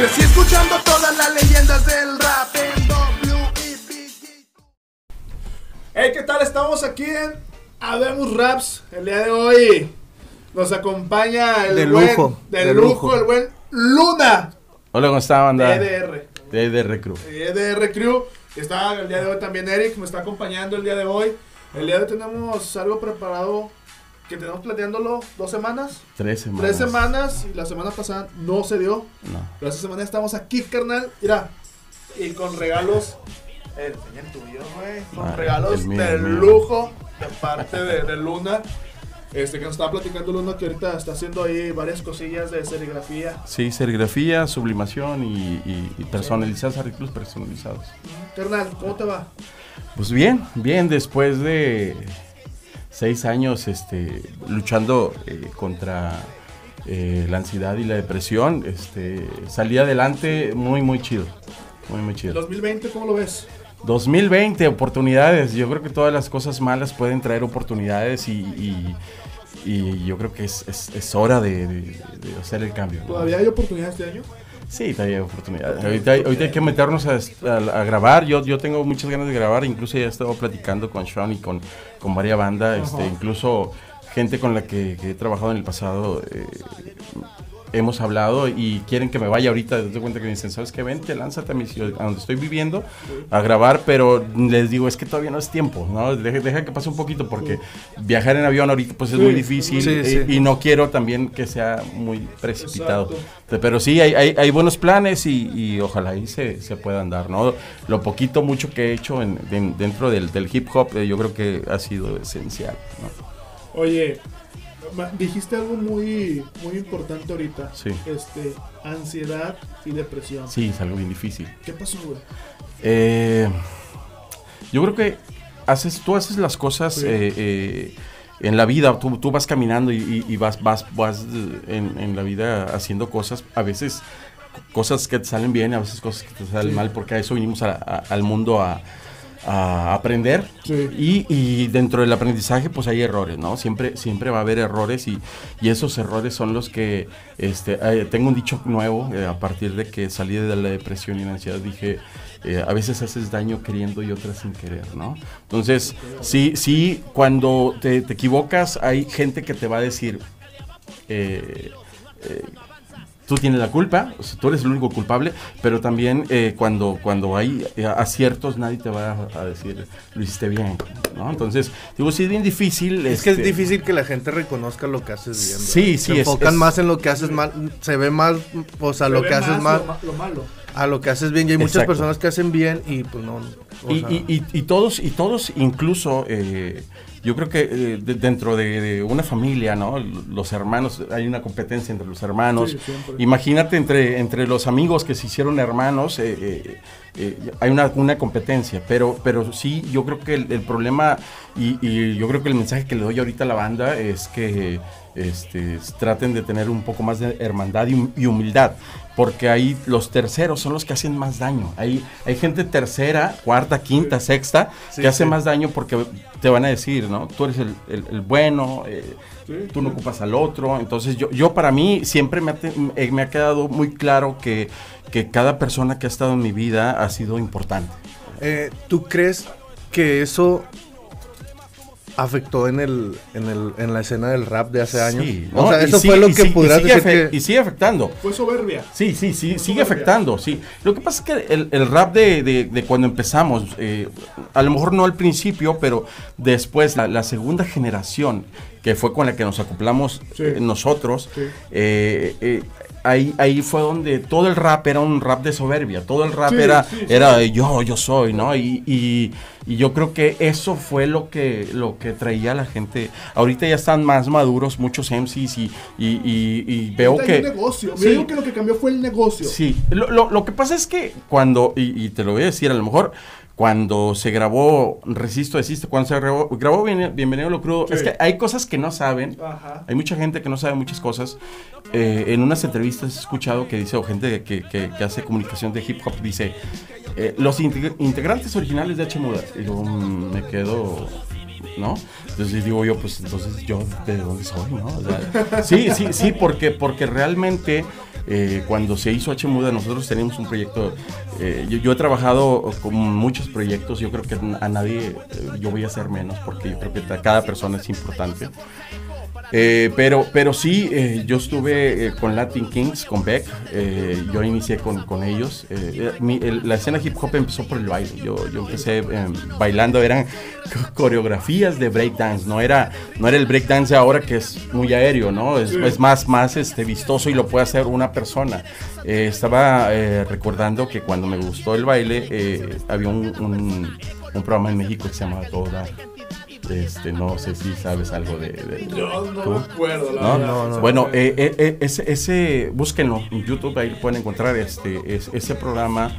Crecí escuchando todas las leyendas del rap en. Hey, ¿qué tal? Estamos aquí en Habemos Raps. El día de hoy nos acompaña el De buen, de, de lujo, lujo. el buen Luna Hola, ¿cómo está, banda? de EDR. De EDR Crew. EDR Crew. Está el día de hoy también Eric, me está acompañando el día de hoy. El día de hoy tenemos algo preparado que tenemos planeándolo dos semanas. Tres semanas. Tres semanas y la semana pasada no se dio. No. Pero esta semana estamos aquí, carnal. Mira, y con regalos. El, el tuyo, güey. Con Ah, regalos mío, de lujo de parte de, de Luna. Este que nos estaba platicando Luna que ahorita está haciendo ahí varias cosillas de serigrafía. Sí, serigrafía, sublimación y, y, y personalizados, artículos personalizados. Carnal, ¿cómo te va? Pues bien, bien, después de seis años este, luchando eh, contra eh, la ansiedad y la depresión, este, salí adelante muy, muy chido. Muy, muy chido. 2020, ¿cómo lo ves? 2020, oportunidades. Yo creo que todas las cosas malas pueden traer oportunidades y, y- y yo creo que es, es- es hora de, de- de hacer el cambio. ¿no? ¿Todavía hay oportunidades este año? Sí, hay oportunidades. Ahorita, hay- ahorita hay que meternos a, a- a grabar. Yo, yo tengo muchas ganas de grabar. Incluso ya he estado platicando con Sean y con, con varias bandas. Este, incluso gente con la que, que he trabajado en el pasado. eh, hemos hablado y quieren que me vaya ahorita. Te cuenta que me dicen, ¿sabes qué? Vente, lánzate a, mi ciudad, a donde estoy viviendo a grabar. Pero les digo, es que todavía no es tiempo. ¿no? Deja, deja que pase un poquito porque viajar en avión ahorita pues es Sí, muy difícil. sí, sí. Y no quiero también que sea muy precipitado. Exacto. Pero sí, hay, hay, hay buenos planes y, y ojalá ahí se, se puedan dar, ¿no? Lo poquito, mucho que he hecho en, en- dentro del, del hip hop, eh, yo creo que ha sido esencial, ¿no? Oye, dijiste algo muy, muy importante ahorita. Sí. Este, ansiedad y depresión. Sí, es algo bien difícil. ¿Qué pasó, güey? Eh, yo creo que haces, tú haces las cosas Sí. eh, eh, en la vida, tú, tú vas caminando y, vas, vas, vas en, en la vida haciendo cosas, a veces cosas que te salen bien, a veces cosas que te salen Sí. mal, porque a eso vinimos a- a- al mundo a, a aprender. Sí. Y, y dentro del aprendizaje, pues hay errores, ¿no? Siempre, siempre va a haber errores y, y esos errores son los que, este, eh, tengo un dicho nuevo, eh, a partir de que salí de la depresión y la ansiedad, dije, eh, a veces haces daño queriendo y otras sin querer, ¿no? Entonces, sí, sí, cuando te, te equivocas, hay gente que te va a decir, eh, tú tienes la culpa, o sea, tú eres el único culpable, pero también eh, cuando, cuando hay eh, aciertos nadie te va a, a decir, lo hiciste bien, ¿no? Entonces, digo, sí es bien difícil. Es que es este, difícil que la gente reconozca lo que haces bien. ¿verdad? Sí, sí, Se es- enfocan es- más en lo que haces mal. Se ve más, o sea, Se lo que haces más mal Lo, ma- lo malo. a lo que haces bien. Y hay muchas Exacto. personas que hacen bien y pues no. Y, y- y- y todos, y todos incluso, eh, yo creo que eh, de- dentro de, de una familia, ¿no? Los hermanos, hay una competencia entre los hermanos. Sí. Imagínate entre, entre los amigos que se hicieron hermanos, eh, eh, hay una, una competencia, pero, pero sí, yo creo que el, el problema y, y yo creo que el mensaje que le doy ahorita a la banda es que este, traten de tener un poco más de hermandad y humildad, porque ahí los terceros son los que hacen más daño. Hay, hay gente tercera, cuarta, quinta, sexta, Sí, que hace sí. más daño porque te van a decir, ¿no? Tú eres el, el- el bueno, eh, Sí, tú no ocupas al otro. Entonces yo, yo para mí siempre me ha, te- eh, me ha quedado muy claro que, que cada persona que ha estado en mi vida ha sido importante. eh, ¿Tú crees que eso afectó en el, en el en la escena del rap de hace años? Sí, O ¿no? sea, Y eso sigue- fue lo que y pudieras decir afe- que... Y sigue afectando. Fue soberbia. Sí, sí, sí, sigue soberbia. afectando, sí. Lo que pasa es que el, el rap de, de- de cuando empezamos, eh, a lo mejor no al principio, pero después, la, la segunda generación, que fue con la que nos acoplamos Sí. eh, nosotros, Sí. eh, eh, ahí, ahí fue donde todo el rap era un rap de soberbia, todo el rap Sí, era, sí, sí. era yo, yo soy, ¿no? Y, y- y yo creo que eso fue lo que, lo que traía a la gente. Ahorita ya están más maduros muchos MCs y, y, y- veo que... un negocio. Sí. Yo digo que lo que cambió fue el negocio. Sí, lo, lo- lo que pasa es que cuando, y te lo voy a decir, a lo mejor cuando se grabó Resisto, Desiste, cuando se grabó, grabó Bien- Bienvenido a lo Crudo, Sí. es que hay cosas que no saben, Ajá. hay mucha gente que no sabe muchas cosas. Eh, en unas entrevistas he escuchado que dice, o gente que, que- que hace comunicación de hip hop, dice, eh, los integ- integrantes originales de H Muda. Y yo mm, me quedo, ¿no? Entonces digo yo, pues entonces yo de dónde soy, ¿no? O sea, sí, sí, sí, porque, porque realmente eh, cuando se hizo H Muda, nosotros teníamos un proyecto. eh, yo, yo he trabajado con muchos proyectos. Yo creo que a nadie eh, yo voy a hacer menos porque yo creo que cada persona es importante. Eh, pero, pero sí, eh, yo estuve eh, con Latin Kings, con Beck, yo inicié con, con ellos. mi- el- la escena hip hop empezó por el baile. Yo, yo empecé bailando, eran co- coreografías de breakdance, no era, no era el breakdance ahora que es muy aéreo, ¿no? Es, es más, más este, vistoso y lo puede hacer una persona. Estaba recordando que cuando me gustó el baile, había un, un- un programa en México que se llamaba Toda. Este, no sé si sabes algo de... de- Yo no ¿Tú? me acuerdo, la ¿no? verdad. Bueno, eh, eh, eh, ese, ese, búsquenlo en YouTube, ahí pueden encontrar este, es- ese programa.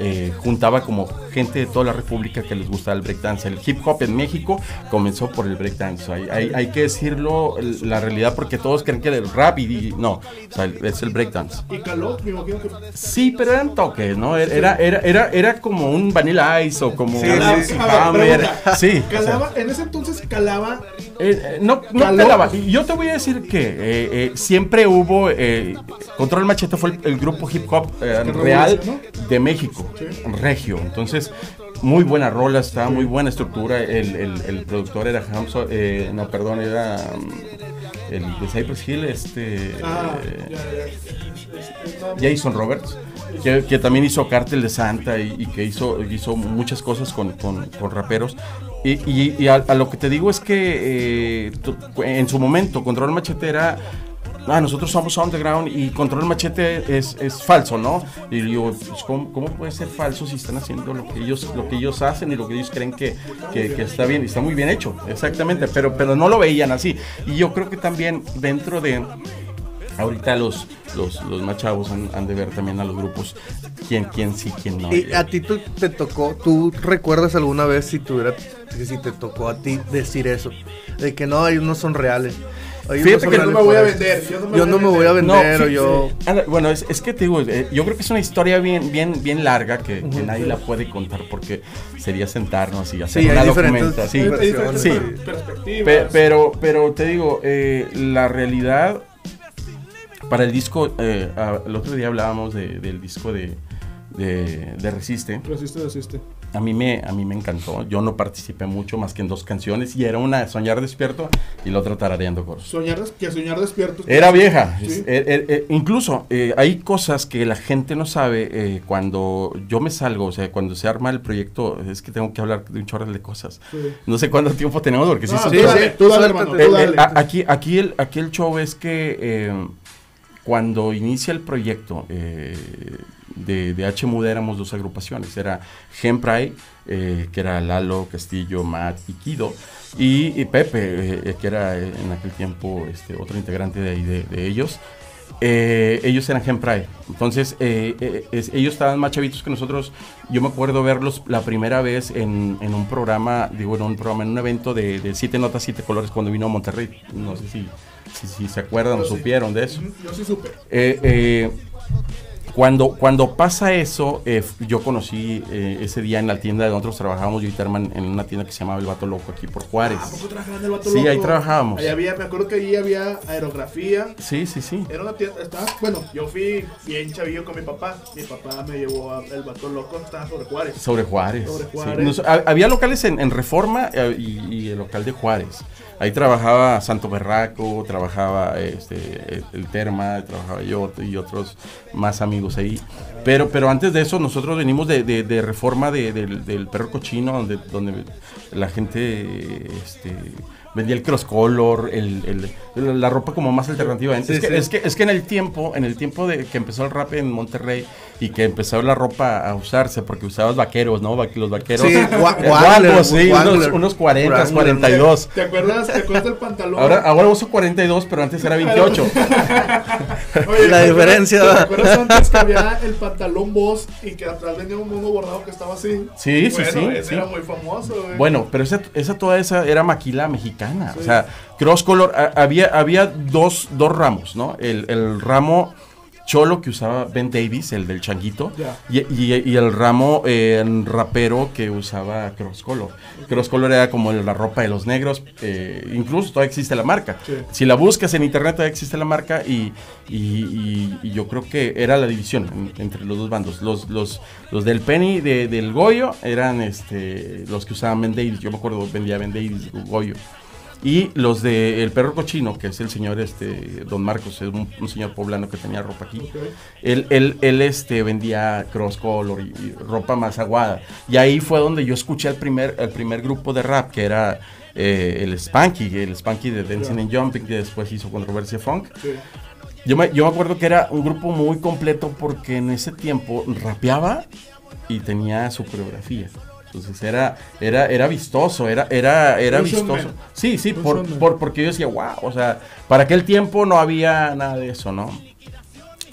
Eh, juntaba como gente de toda la República que les gusta el breakdance. El hip hop en México comenzó por el breakdance. Hay, hay, hay que decirlo, la realidad, porque todos creen que el rap y, no, o sea, es el breakdance. Y caló, me imagino que. Sí, pero eran toques, ¿no? Era, era, era, era como un Vanilla Ice o como Sí, un ver, Hammer. Sí, o sea, Calaba, en ese entonces calaba. eh, eh, no, no Caló. calaba. Yo te voy a decir que eh, eh, siempre hubo. eh, Control Machete fue el, el grupo hip hop real de México, regio. Entonces, muy buena rola, estaba muy buena estructura. El, el- el productor era Hamso, eh, no, perdón, era mm, el de Cypress Hill, este. Ah, eh, Jason Roberts, que, que también hizo Cártel de Santa y, y que hizo, hizo muchas cosas con, con- con raperos. Y, y- y a, a lo que te digo es que eh, en su momento Control Machete era... Ah, nosotros somos underground y Control Machete es, es falso, ¿no? Y digo, pues, ¿cómo, cómo puede ser falso si están haciendo lo que ellos, lo que ellos hacen y lo que ellos creen que, que- que está bien? Y está muy bien hecho, exactamente, pero, pero no lo veían así. Y yo creo que también dentro de, Ahorita los, los, los más han, han de ver también a los grupos quién, quién sí, quién no. Y a ti te tocó, ¿tú recuerdas alguna vez si tuviera, si te tocó a ti decir eso? De que no, ellos no son reales. Ellos Fíjate son que no me voy a vender, yo no me Yo voy no a me voy a vender. vender, o sí, yo... sí. Anda, Bueno, es, es que te digo, eh, yo creo que es una historia bien, bien, bien larga que, que nadie la puede contar porque sería sentarnos y hacer Sí, una documenta. Sí, Hay diferentes sí. perspectivas. Pe- pero, pero te digo, eh, la realidad para el disco, eh, ah, el otro día hablábamos de- del disco de, de, de Resiste. Resiste, resiste. A mí, me, a mí me encantó. Yo no participé mucho más que en dos canciones y era una Soñar Despierto y la otra Tarareando Coros. Soñar, que soñar despiertos. Era vieja. Sí. Eh, eh, eh, incluso hay cosas que la gente no sabe cuando yo me salgo, o sea, cuando se arma el proyecto, es que tengo que hablar de un chorro de cosas. Sí. No sé cuánto tiempo tenemos porque No, sí, tú dale, hermano, aquí, aquí, el, aquí el show es que cuando inicia el proyecto eh, de, de H Muda éramos dos agrupaciones. Era Gempray, eh, que era Lalo, Castillo, Matt y Kido. Y, y Pepe, eh, que era eh, en aquel tiempo este, otro integrante de ahí de, de ellos. Eh, ellos eran Gempray. Entonces, eh, eh, es- ellos estaban más chavitos que nosotros. Yo me acuerdo verlos la primera vez en, en un programa, digo, en un programa, en un evento de, de Siete Notas, Siete Colores cuando vino a Monterrey. No sé si, si, si se acuerdan o sí. supieron de eso. Yo sí supe. Cuando, cuando pasa eso, eh, yo conocí eh, ese día en la tienda de nosotros trabajábamos, yo y Terman, en una tienda que se llamaba El Vato Loco aquí por Juárez. Ah, ¿a poco trabajaban el Vato Sí, ahí Loco? trabajábamos. Ahí había, me acuerdo que ahí había aerografía. Sí, sí, sí. Era una tienda, estaba, bueno, yo fui bien chavillo con mi papá. Mi papá me llevó a El Vato Loco, estaba sobre Juárez. Sobre Juárez. Sobre sí. Juárez. Nos- había locales en, en Reforma eh, y, y el local de Juárez. Ahí trabajaba Santo Berraco, trabajaba este, el, Terma, trabajaba yo y otros más amigos ahí. Pero, pero antes de eso, nosotros venimos de, Reforma de- del, del Perro Cochino, donde, donde la gente este, vendía el cross color, el, el- la ropa como más alternativa. Sí, es, que, sí. es, que, es que en el tiempo, en el tiempo de que empezó el rap en Monterrey y que empezó la ropa a usarse, porque usabas vaqueros, ¿no? Los vaqueros. Sí, eh, guapos, sí, unos, unos 40, Wrangler. 42. ¿Te acuerdas, ¿Te acuerdas del pantalón? Ahora, ahora uso 42, pero antes era 28. Oye, La ¿te acuerdas- diferencia, ¿Te acuerdas antes que había el pantalón Boss y que atrás venía un mono bordado que estaba así? Sí, sí, bueno, sí, Ese sí. era muy famoso, güey. Bueno, pero esa, esa toda esa era maquila mexicana. Sí. O sea, cross color, a- había, había dos, dos ramos, ¿no? El, el ramo cholo que usaba Ben Davis, el del changuito, y, y- y el ramo eh, rapero que usaba Cross Color. Cross Color era como la ropa de los negros, eh, incluso todavía existe la marca. Sí. Si la buscas en internet todavía existe la marca y, y- y- y yo creo que era la división en- entre los dos bandos. Los, los, los del Penny de- del Goyo eran este, los que usaban Ben Davis, yo me acuerdo vendía Ben Davis, Goyo. Y los de El Perro Cochino, que es el señor este, Don Marcos, es un, un señor poblano que tenía ropa aquí. Ok. Él, él, él, este, vendía cross color y, y ropa más aguada. Y ahí fue donde yo escuché el primer, el primer grupo de rap, que era eh, el Spanky, el Spanky de Dancing and Jumping, que después hizo Controversia Funk. Sí. Yo me, yo me acuerdo que era un grupo muy completo porque en ese tiempo rapeaba y tenía su coreografía. Entonces era, era, era vistoso, era, era, era vistoso. Sí, sí, por, por- porque yo decía, wow, o sea, para aquel tiempo no había nada de eso, ¿no?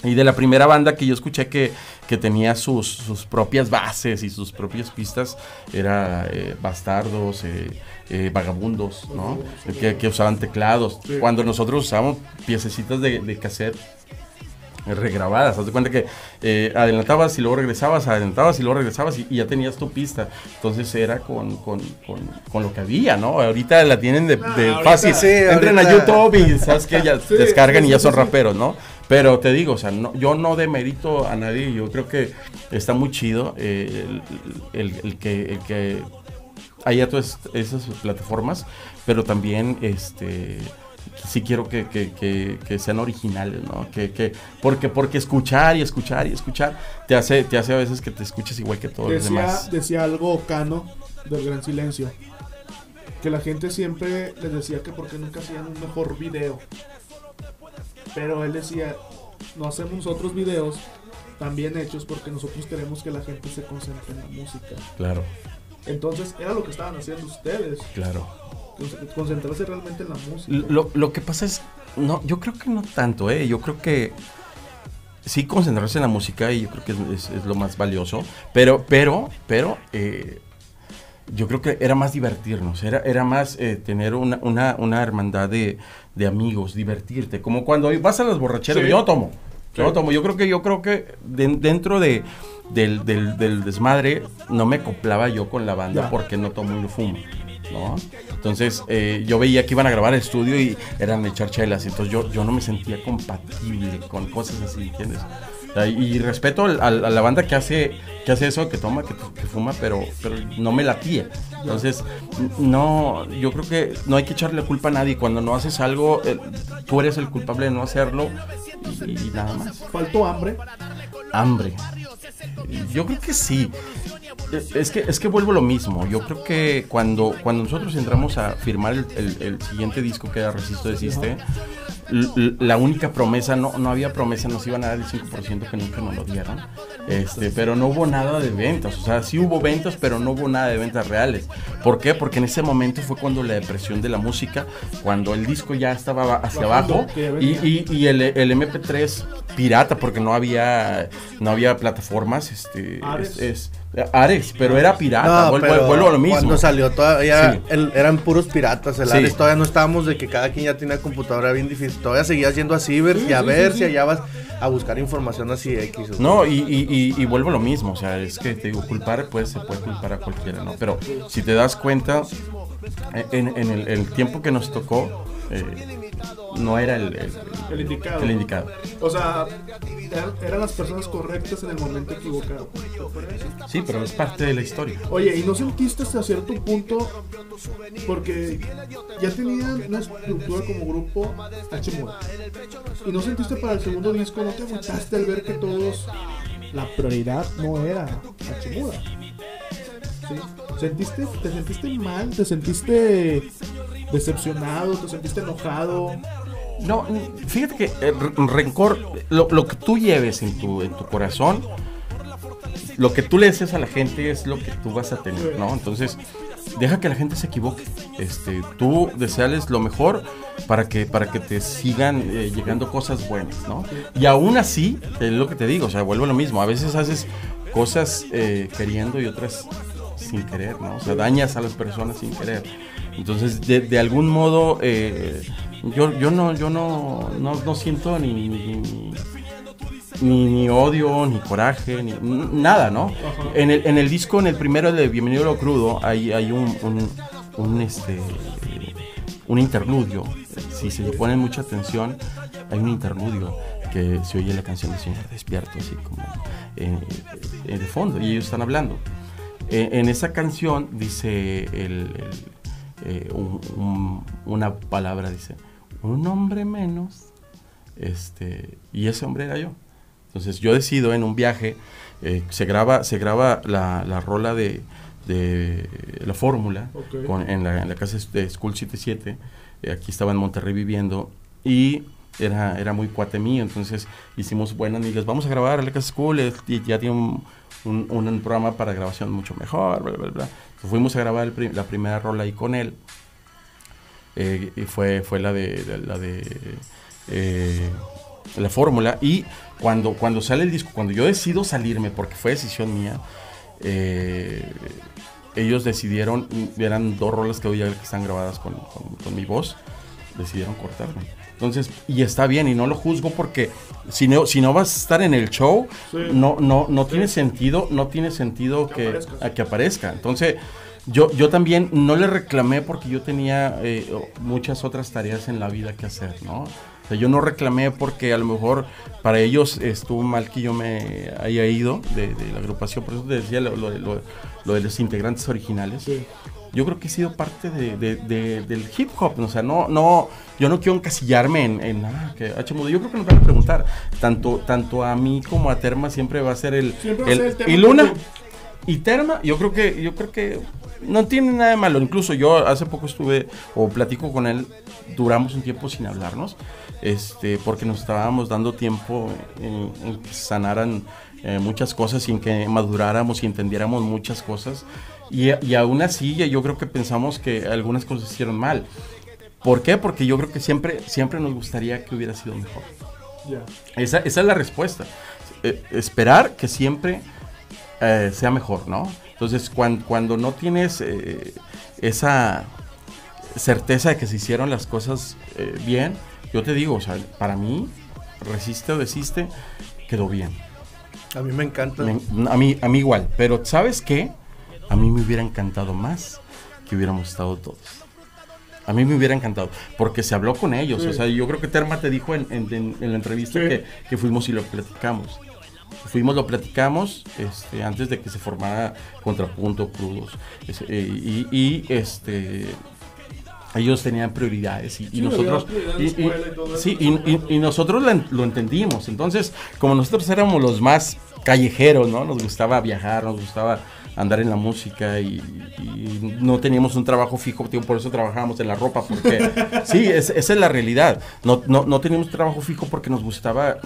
Y de la primera banda que yo escuché que, que tenía sus, sus propias bases y sus propias pistas, era eh, Bastardos, eh, eh, Vagabundos, ¿no? Que, que usaban teclados. Cuando nosotros usábamos piececitas de, de cassette regrabadas, haz de cuenta que eh, adelantabas y luego regresabas, adelantabas y luego regresabas y, y ya tenías tu pista. Entonces era con, con, con, con lo que había, ¿no? Ahorita la tienen de, de ahorita- fácil. sí, Entran a ahorita- YouTube y sabes que ya Sí, descargan sí, y ya son raperos, ¿no? Pero te digo, o sea, no, yo no demerito a nadie, yo creo que está muy chido eh, el, el- el que, el que haya todas esas plataformas, pero también este sí quiero que, que- que- que sean originales, ¿no? Que, que, porque, porque escuchar y escuchar y escuchar te hace, te hace a veces que te escuches igual que todos los Decía, demás. decía algo Cano del Gran Silencio. Que la gente siempre les decía que porque nunca hacían un mejor video. Pero él decía, no hacemos otros videos tan bien hechos porque nosotros queremos que la gente se concentre en la música. Claro, Entonces era lo que estaban haciendo ustedes. claro. Conce- Concentrarse realmente en la música. Lo, lo que pasa es, no, yo creo que no tanto, ¿eh? Yo creo que sí concentrarse en la música y yo creo que es, es- es lo más valioso, pero, pero, pero, eh, yo creo que era más divertirnos, era, era más eh, tener una, una, una hermandad de, de amigos, divertirte, como cuando vas a las borracheras, Sí. yo tomo, yo tomo, yo creo que, yo creo que de- dentro de, del, del- del desmadre no me acoplaba yo con la banda Ya. porque no tomo y no fumo. ¿no? Entonces eh, yo veía que iban a grabar el estudio y eran de echar chelas, entonces yo, yo no me sentía compatible con cosas así, ¿entiendes? Y respeto a la banda que hace, que hace eso, que toma, que, que fuma, pero, pero no me latía. Entonces, no, yo creo que no hay que echarle culpa a nadie. Cuando no haces algo, eh, tú eres el culpable de no hacerlo y, y nada más. Faltó hambre. Hambre. Yo creo que sí. Eh, Es que, es que vuelvo lo mismo. Yo creo que cuando, cuando nosotros entramos a firmar el, el- siguiente disco que era Resisto Desiste, l- la única promesa, no, no había promesa, nos iban a dar el 5% que nunca nos lo dieron. Este, pero no hubo nada de ventas. O sea, sí hubo ventas, pero no hubo nada de ventas reales. ¿Por qué? Porque en ese momento fue cuando la depresión de la música, cuando el disco ya estaba hacia abajo y, y- y el, el MP3 pirata, porque no había no había plataformas, este Ares. es, es- Ares, pero era pirata, No, vuelvo, pero vuelvo a lo mismo. Cuando salió todavía Sí. el- eran puros piratas, el Sí. Ares todavía no estábamos de que cada quien ya tenía computadora bien difícil. Todavía seguías yendo a Ciber Sí, y a sí, ver sí, si sí. allá vas a buscar información así X. o- No, y, y, y- y vuelvo a lo mismo, o sea, es que te digo, culpar, pues se puede culpar a cualquiera, ¿no? Pero si te das cuenta, en, en el, el tiempo que nos tocó, eh, no era el, el- El indicado. el indicado. O sea, eran, eran las personas correctas en el momento equivocado. Sí, pero es parte de la historia. Oye, ¿y no sentiste hasta cierto punto? Porque ya tenían una estructura como grupo Hachimura. ¿Y no sentiste para el segundo disco? ¿No te agüitaste al ver que todos. La prioridad no era Hachimura? ¿Sí? ¿Sentiste, ¿Te sentiste mal? ¿Te sentiste decepcionado? ¿Te sentiste enojado? No, fíjate que re- rencor, lo, lo que tú lleves en tu, en tu corazón, lo que tú le deseas a la gente es lo que tú vas a tener, ¿no? Entonces, deja que la gente se equivoque. Este, tú deseales lo mejor para que, para que te sigan eh, llegando cosas buenas, ¿no? Y aún así, es lo que te digo, o sea, vuelvo a lo mismo. A veces haces cosas eh, queriendo y otras sin querer, ¿no? O sea, dañas a las personas sin querer. Entonces, de, de algún modo, eh, yo, yo no, yo no, no, no siento ni, ni- ni- ni, ni odio, ni coraje, ni nada, ¿no? En el, en el disco, en el primero de Bienvenido a lo Crudo, hay, hay un, un, un, este, un interludio. Si se le pone mucha atención, hay un interludio que se oye la canción del Señor Despierto, así como eh, eh, de fondo, y ellos están hablando. Eh, en esa canción dice el, el, eh, un- un- una palabra, dice, un hombre menos, este, y ese hombre era yo. Entonces yo decido en un viaje, eh, se graba, se graba la, la rola de, de la fórmula en, la, en la casa de School 77, eh, aquí estaba en Monterrey viviendo, y era, era muy cuate mío, entonces hicimos buenas amigas, vamos a grabar a la casa School, eh, y ya tiene un, un- un programa para grabación mucho mejor, bla, bla, bla. Fuimos a grabar el la primera rola ahí con él, eh, y fue, fue la de, de- la de eh, la fórmula y cuando, cuando sale el disco, cuando yo decido salirme, porque fue decisión mía, eh, ellos decidieron, eran dos rolas que hoy ya que están grabadas con, con- con mi voz, decidieron cortarme. Entonces, y está bien, y no lo juzgo porque si no, si no vas a estar en el show, Sí. no, no, no tiene sentido, no tiene sentido Que que, aparezcas. a que aparezca. Entonces, yo, yo también no le reclamé porque yo tenía eh, muchas otras tareas en la vida que hacer, ¿no? O sea, yo no reclamé porque a lo mejor para ellos estuvo mal que yo me haya ido de, de la agrupación, por eso te decía lo, lo de- lo- lo de los integrantes originales. Sí. Yo creo que he sido parte de, de- de- del hip hop, o sea, no, no, yo no quiero encasillarme en, en ah, que H mudo. Yo creo que nos van a preguntar, tanto, tanto a mí como a Terma siempre va a ser el, Siempre va a el- ser el tema y Luna y Terma, yo creo que, yo creo que no tiene nada de malo. Incluso yo hace poco estuve o platico con él, duramos un tiempo sin hablarnos, este, porque nos estábamos dando tiempo en, en que sanaran eh, muchas cosas y en que maduráramos y entendiéramos muchas cosas. Y, y aún así, yo creo que pensamos que algunas cosas hicieron mal. ¿Por qué? Porque yo creo que siempre, siempre nos gustaría que hubiera sido mejor. Esa, esa es la respuesta. Eh, esperar que siempre eh, sea mejor, ¿no? Entonces, cuan- cuando no tienes eh, esa certeza de que se hicieron las cosas eh, bien, yo te digo, o sea, para mí, resiste o desiste, quedó bien. A mí me encanta. Me- a, mí, a mí igual, pero ¿sabes qué? A mí me hubiera encantado más que hubiéramos estado todos. A mí me hubiera encantado, porque se habló con ellos. Sí. O sea, yo creo que Terma te dijo en, en- en- en la entrevista Sí. que, que fuimos y lo platicamos. Fuimos, lo platicamos este, antes de que se formara Contrapunto Crudos. Es- eh, y, y, este ellos tenían prioridades y, nosotros sí, y- nosotros lo, en- lo entendimos. Entonces, como nosotros éramos los más callejeros, ¿no? Nos gustaba viajar, nos gustaba andar en la música y, y no teníamos un trabajo fijo, tío, por eso trabajábamos en la ropa, porque sí, es- esa es la realidad. No, no, no teníamos trabajo fijo porque nos gustaba,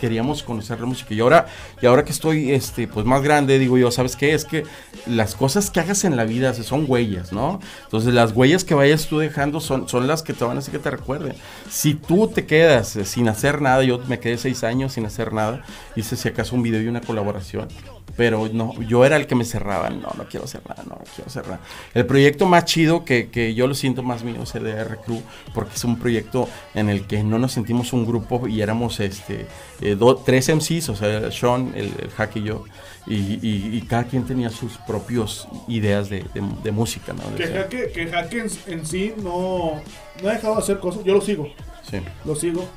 queríamos conocer la música. Y ahora, y ahora que estoy este, pues más grande, digo yo, ¿sabes qué? Es que las cosas que hagas en la vida son huellas, ¿no? Entonces las huellas que vayas tú dejando son, son las que te van a hacer que te recuerden. Si tú te quedas eh, sin hacer nada, yo me quedé seis años sin hacer nada, hice si acaso un video y una colaboración, pero no, yo era el que me cerraba, no, no quiero nada, no, no quiero nada. El proyecto más chido que, que yo lo siento más mío es el de R Crew, porque es un proyecto en el que no nos sentimos un grupo y éramos este eh, do- tres MCs, o sea, Sean, el, el Hack y yo, y, y- y cada quien tenía sus propios ideas de, de- de música, ¿no? Que Jaque, que en, en sí no, no ha dejado de hacer cosas. Yo lo sigo, sí. lo sigo.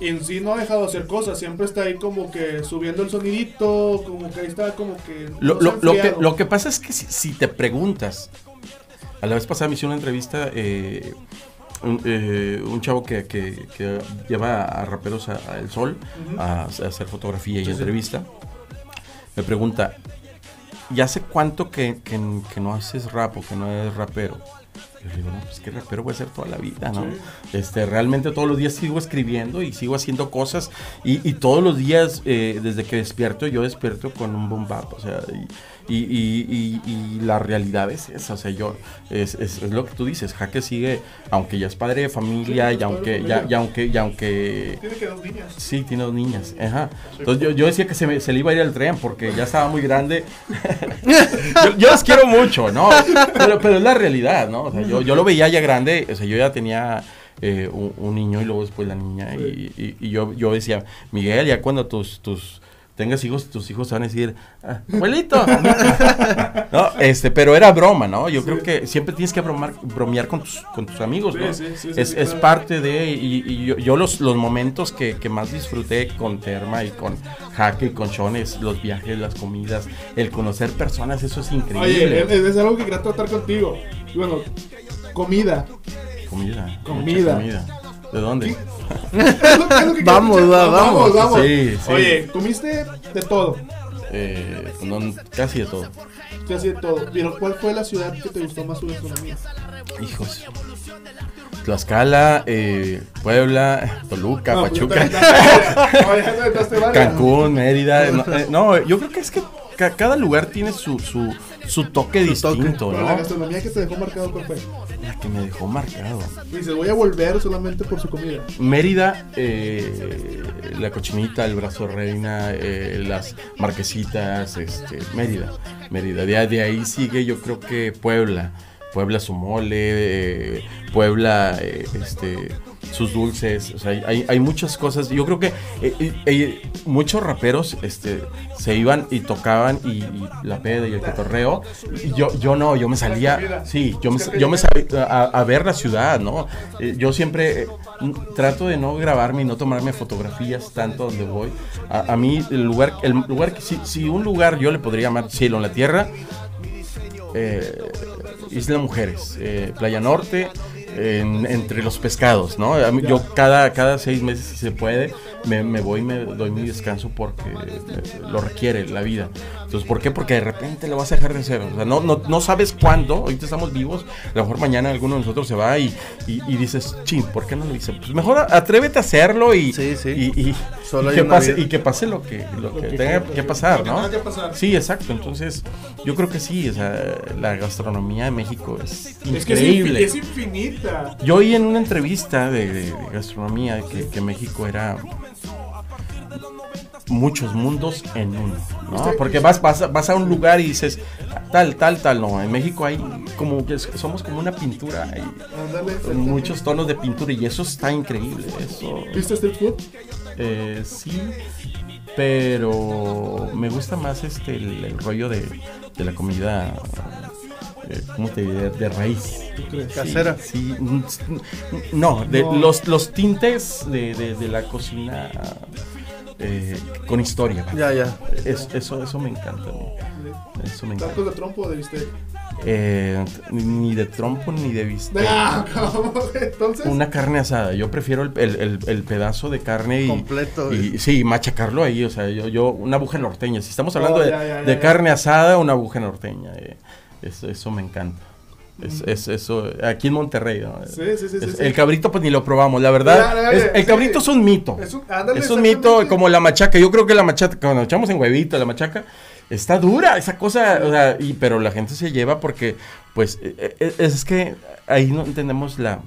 Y en sí no ha dejado de hacer cosas. Siempre está ahí como que subiendo el sonidito. Como que ahí está como que. Lo, no se ha lo- lo que, enfriado. lo que pasa es que si, si te preguntas, a la vez pasada me hicieron una entrevista, eh, un, eh, un chavo que, que- que lleva a raperos a, a El Sol a, a hacer fotografía y Sí, sí. entrevista, me pregunta, ¿y hace cuánto que, que- que no haces rap o que no eres rapero? Yo digo, no, pues que rapero voy a ser toda la vida, ¿no? Este, realmente todos los días sigo escribiendo y sigo haciendo cosas y, y todos los días, eh, desde que despierto, yo despierto con un boom bap, o sea, y, y, y- y- y la realidad es esa, o sea, yo, es, es- es lo que tú dices, Jaque sigue, aunque ya es padre de familia Sí, y es padre de aunque, ya, y aunque, y aunque Tiene que dos niñas. Sí, tiene dos niñas. Ajá. Entonces yo, yo decía que se, me- se le iba a ir el tren porque ya estaba muy grande. yo, yo las quiero mucho, ¿no? Pero, pero es la realidad, ¿no? O sea, yo, yo lo veía ya grande, o sea, yo ya tenía eh, un, un niño y luego después la niña. Y, y- y yo, yo decía, Miguel, ya cuando tus, tus tengas hijos, tus hijos van a decir, "Ah, abuelito. no, este, pero era broma, ¿no? Yo creo que siempre tienes que bromar, bromear con tus, con tus amigos, ¿no? Sí, sí, es, sí, es claro. parte de, y, y yo, yo los, los momentos que, que más disfruté con Terma y con Jaque y con Chones, los viajes, las comidas, el conocer personas, eso es increíble. Oye, es, es algo que quería tratar contigo. Y bueno, comida. comida, mucha Comida. ¿De dónde? ¿Qué es lo- qué es lo que Vamos, vamos. vamos. Sí, sí. Oye, comiste de todo. Eh, no, casi de todo. Casi de todo. Pero ¿cuál fue la ciudad que te gustó más su gastronomía? Hijos. Tlaxcala, eh, Puebla, Toluca, No, pues, Pachuca. Cancún, Mérida. No, eh, no, yo creo que es que ca- cada lugar tiene su, su, su toque Su toque. distinto, Pero la ¿no? gastronomía que te dejó marcado, ¿cuál fue? La que me dejó marcado. Dices, voy a volver solamente por su comida. Mérida, eh, la cochinita, el brazo de reina, eh, las marquesitas, este, Mérida, Mérida. De, de ahí sigue yo creo que Puebla, Puebla su mole, eh, Puebla, eh, este, sus dulces, hay- hay, muchas cosas. Yo creo que eh, eh, muchos raperos este, se iban y tocaban y, la peda y el cotorreo. Yo, yo no, yo me salía, sí, yo me, yo me salía a, ver la ciudad, ¿no? Eh, yo siempre trato de no grabarme y no tomarme fotografías tanto donde voy. A, mí el lugar, el lugar que si, si un lugar yo le podría llamar cielo en la tierra, Isla Mujeres, Playa Norte, en- entre los pescados, ¿no? Yo cada, cada seis meses, si se puede, me, me voy y me doy mi descanso porque eh, lo requiere la vida. Entonces, ¿por qué? Porque de repente lo vas a dejar de hacer. O sea, no, no, no sabes cuándo, ahorita estamos vivos, a lo mejor mañana alguno de nosotros se va y, y, y dices, ching, ¿por qué no lo hice? Pues mejor atrévete a hacerlo y, Sí, sí. y, y- Solo que pase, vida. y que pase lo que, lo que que- tenga que que- pasar, lo que ¿no? tenga que pasar. Sí, exacto. Entonces, yo creo que sí, o sea, la gastronomía de México es Es que es, increíble. infin- es infinita. Yo oí en una entrevista de, de- de gastronomía que, que México era muchos mundos en uno, ¿no? Porque vas, vas, a- vas a un lugar y dices tal, tal, tal, no. En México hay como que somos como una pintura, hay muchos tonos de pintura y eso está increíble. Eso, ¿Viste street food? eh, sí, pero me gusta más este el, el rollo de, de la comida, eh, ¿cómo te diré? De raíz. ¿Tú crees? Casera. Sí, no, de No. Los, los tintes de, de- de la cocina eh, con historia. Ya, ya. Es- eso, eso me encanta. Eso me encanta. ¿Tacos de trompo o de bistec? Eh, ni de trompo ni de bistec. Ah. Entonces, Una carne asada. Yo prefiero el, el- el- el pedazo de carne y, Completo. y sí, machacarlo ahí. O sea, yo, yo una aguja norteña. Si estamos hablando Oh, de, ya, ya, ya, de ya. carne asada, una aguja norteña. eh, eso, eso me encanta. Es, es- eso, aquí en Monterrey. ¿no? Sí, sí, sí, Es-. El cabrito, pues ni lo probamos, la verdad. Es- el cabrito es un mito. Es un- ándale, es un mito como la machaca. Yo creo que la machaca, cuando echamos en huevito, la machaca, está dura esa cosa. o sea, y, pero la gente se lleva porque, pues, eh, eh, es que ahí no entendemos la.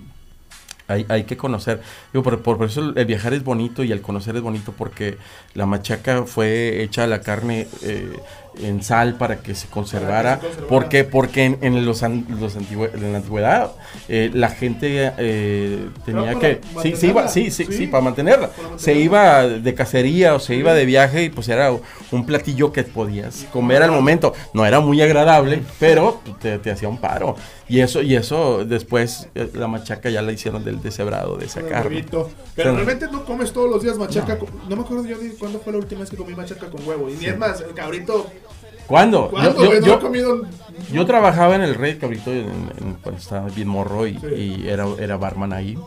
Hay, hay que conocer. Digo, por, por eso el viajar es bonito y el conocer es bonito porque la machaca fue hecha la carne eh, en sal para que se conservara. Que se conservara. Porque, porque en, en los, an- los antigüe- en la antigüedad eh, la gente eh, tenía que... Sí, se iba, sí, sí. sí, para mantenerla. Para mantenerla. Se iba de cacería o se iba de viaje y pues era un platillo que podías comer al momento. No era muy agradable, pero te, te hacía un paro. Y eso, y eso después eh, la machaca ya la hicieron del deshebrado de esa carne. Pero realmente no comes todos los días machaca. con- No, me acuerdo yo ni cuándo fue la última vez que comí machaca con huevo. Y ni es más, el cabrito. ¿Cuándo? ¿Cuándo? Yo- yo- güey? no yo- he comido. Yo trabajaba en el Rey Cabrito en- en- cuando estaba bien morro y, Sí. y era, era barman ahí.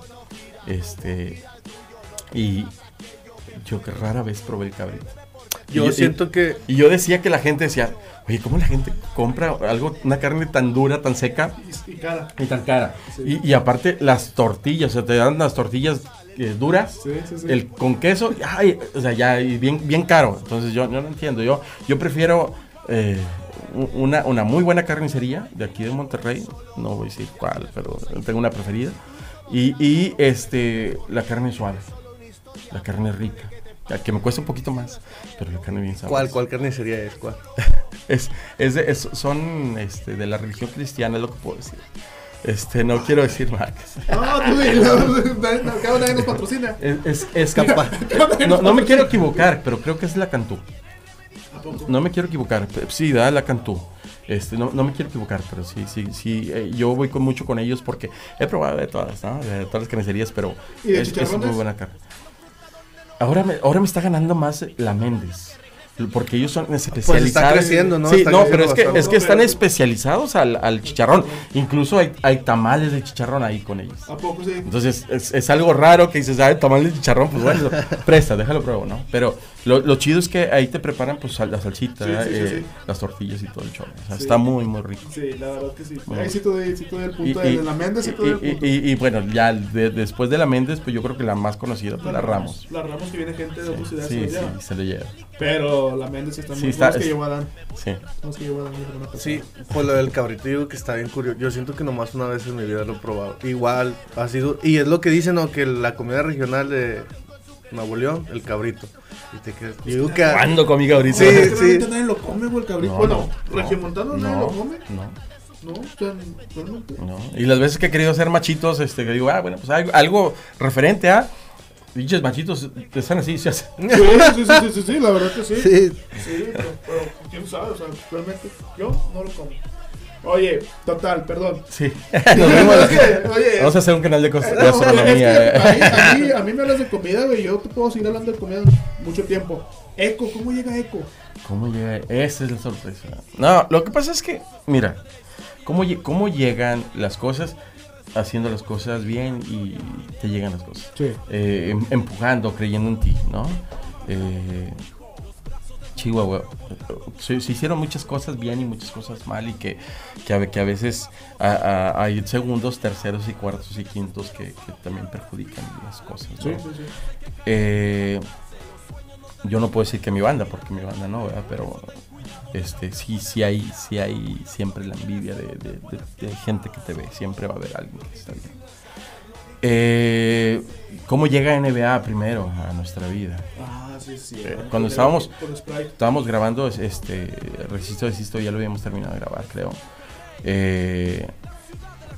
Este. Y yo que rara vez probé el cabrito. Yo Y siento que Y yo decía que la gente decía, oye, ¿cómo la gente compra algo, una carne tan dura, tan seca Y, cara. y tan cara? Y, y aparte las tortillas, o sea, te dan las tortillas eh, duras, Sí, sí, sí. el con queso, ay, o sea, ya y bien, bien caro. Entonces yo, yo no entiendo. Yo, yo prefiero eh, una, una muy buena carnicería de aquí de Monterrey. No voy a decir cuál, pero tengo una preferida. Y, y, este la carne suave, la carne rica. Que me cuesta un poquito más, pero la carne bien sabrosa. ¿cuál, cuál carnicería es? ¿Cuál? Es, es de- es- son este, de la religión cristiana, es lo que puedo decir. Este, no quiero decir marcas. No, tú dilo. Cada nadie nos patrocina. Es, es, es capaz. No, no me quiero equivocar, pero creo que es la Cantú. No me quiero equivocar. Sí, da la Cantú. Este, no, no me quiero equivocar, pero sí, sí, sí. eh, yo voy con mucho con ellos porque he probado de todas, ¿no? De todas las carnicerías, pero ¿Y de es, es muy buena carne. Ahora me, ahora me está ganando más la Méndez. Porque ellos son especializados. Pues está creciendo, ¿no? Sí, Está no, pero es que, es que están especializados al, al chicharrón. Incluso hay, hay tamales de chicharrón ahí con ellos. ¿A poco sí? Entonces es, es algo raro que dices, ay, tamal de chicharrón, pues bueno, presta, déjalo pruebo, ¿no? Pero lo, lo chido es que ahí te preparan pues sal- la salsita, Sí, sí, sí, Eh, sí. las tortillas y todo el chorro. O sea, Sí. está muy, muy rico. Sí, la verdad que sí. Bueno. Ahí sí te doy, sí te doy el Y, punto de, y- de la Méndez, sí te y- doy el y- punto. y- y, bueno, ya de- después de la Méndez, pues yo creo que la más conocida, pues la Ramos. La Ramos que viene gente de otras ciudades Sí, sí, lleva. se lo lleva. Pero la Méndez sí está Sí, muy está- los que es- llevó a Dan. Sí. los que llevó a Dan. Sí, pues lo del cabrito digo que está bien curioso. Yo siento que nomás una vez en mi vida lo he probado. Igual ha sido. Y es lo que dicen, ¿no? Que la comida regional de Nuevo León, el cabrito. Y te quedas- yo digo que. ¿Cuándo comí cabrito? Sí, que sí. realmente nadie lo come, güey, el cabrito. No, bueno, no, regiomontano nadie lo come. No. No, o sea. No. Y las veces que he querido ser machitos, este, que digo, ah, bueno, pues algo, algo referente a. Dichos machitos están así, se hacen. Sí, sí, sí, sí, sí, sí, la verdad que sí. Sí, Sí, pero, pero quién sabe, o sea, realmente yo no lo como. Oye, total, perdón. Sí. Nos vemos. Es que, oye, Vamos a hacer un canal de, cos- de No, es gastronomía. que a, mí, eh. a, mí, a mí me hablas de comida, güey. Yo te puedo seguir hablando de comida mucho tiempo. Eco, ¿cómo llega Eco? ¿Cómo llega? Esa es la sorpresa. No, lo que pasa es que, mira, ¿cómo, cómo llegan las cosas? Haciendo las cosas bien y te llegan las cosas. Sí. Eh, em- empujando, creyendo en ti, ¿no? Eh, Chihuahua. Se, se hicieron muchas cosas bien y muchas cosas mal y que, que, a, que a veces a- a- hay segundos, terceros y cuartos y quintos que, que también perjudican las cosas. ¿no? Sí, sí, sí. Eh, yo no puedo decir que mi banda, porque mi banda no, ¿verdad? Pero este, sí, sí hay, sí hay siempre la envidia de, de- de- de gente que te ve, siempre va a haber alguien que está bien. Eh, ¿Cómo llega NBA primero a nuestra vida? Ah, sí, sí. Eh, cuando estábamos-. Estábamos grabando este Resisto Desisto, ya lo habíamos terminado de grabar, creo. Eh,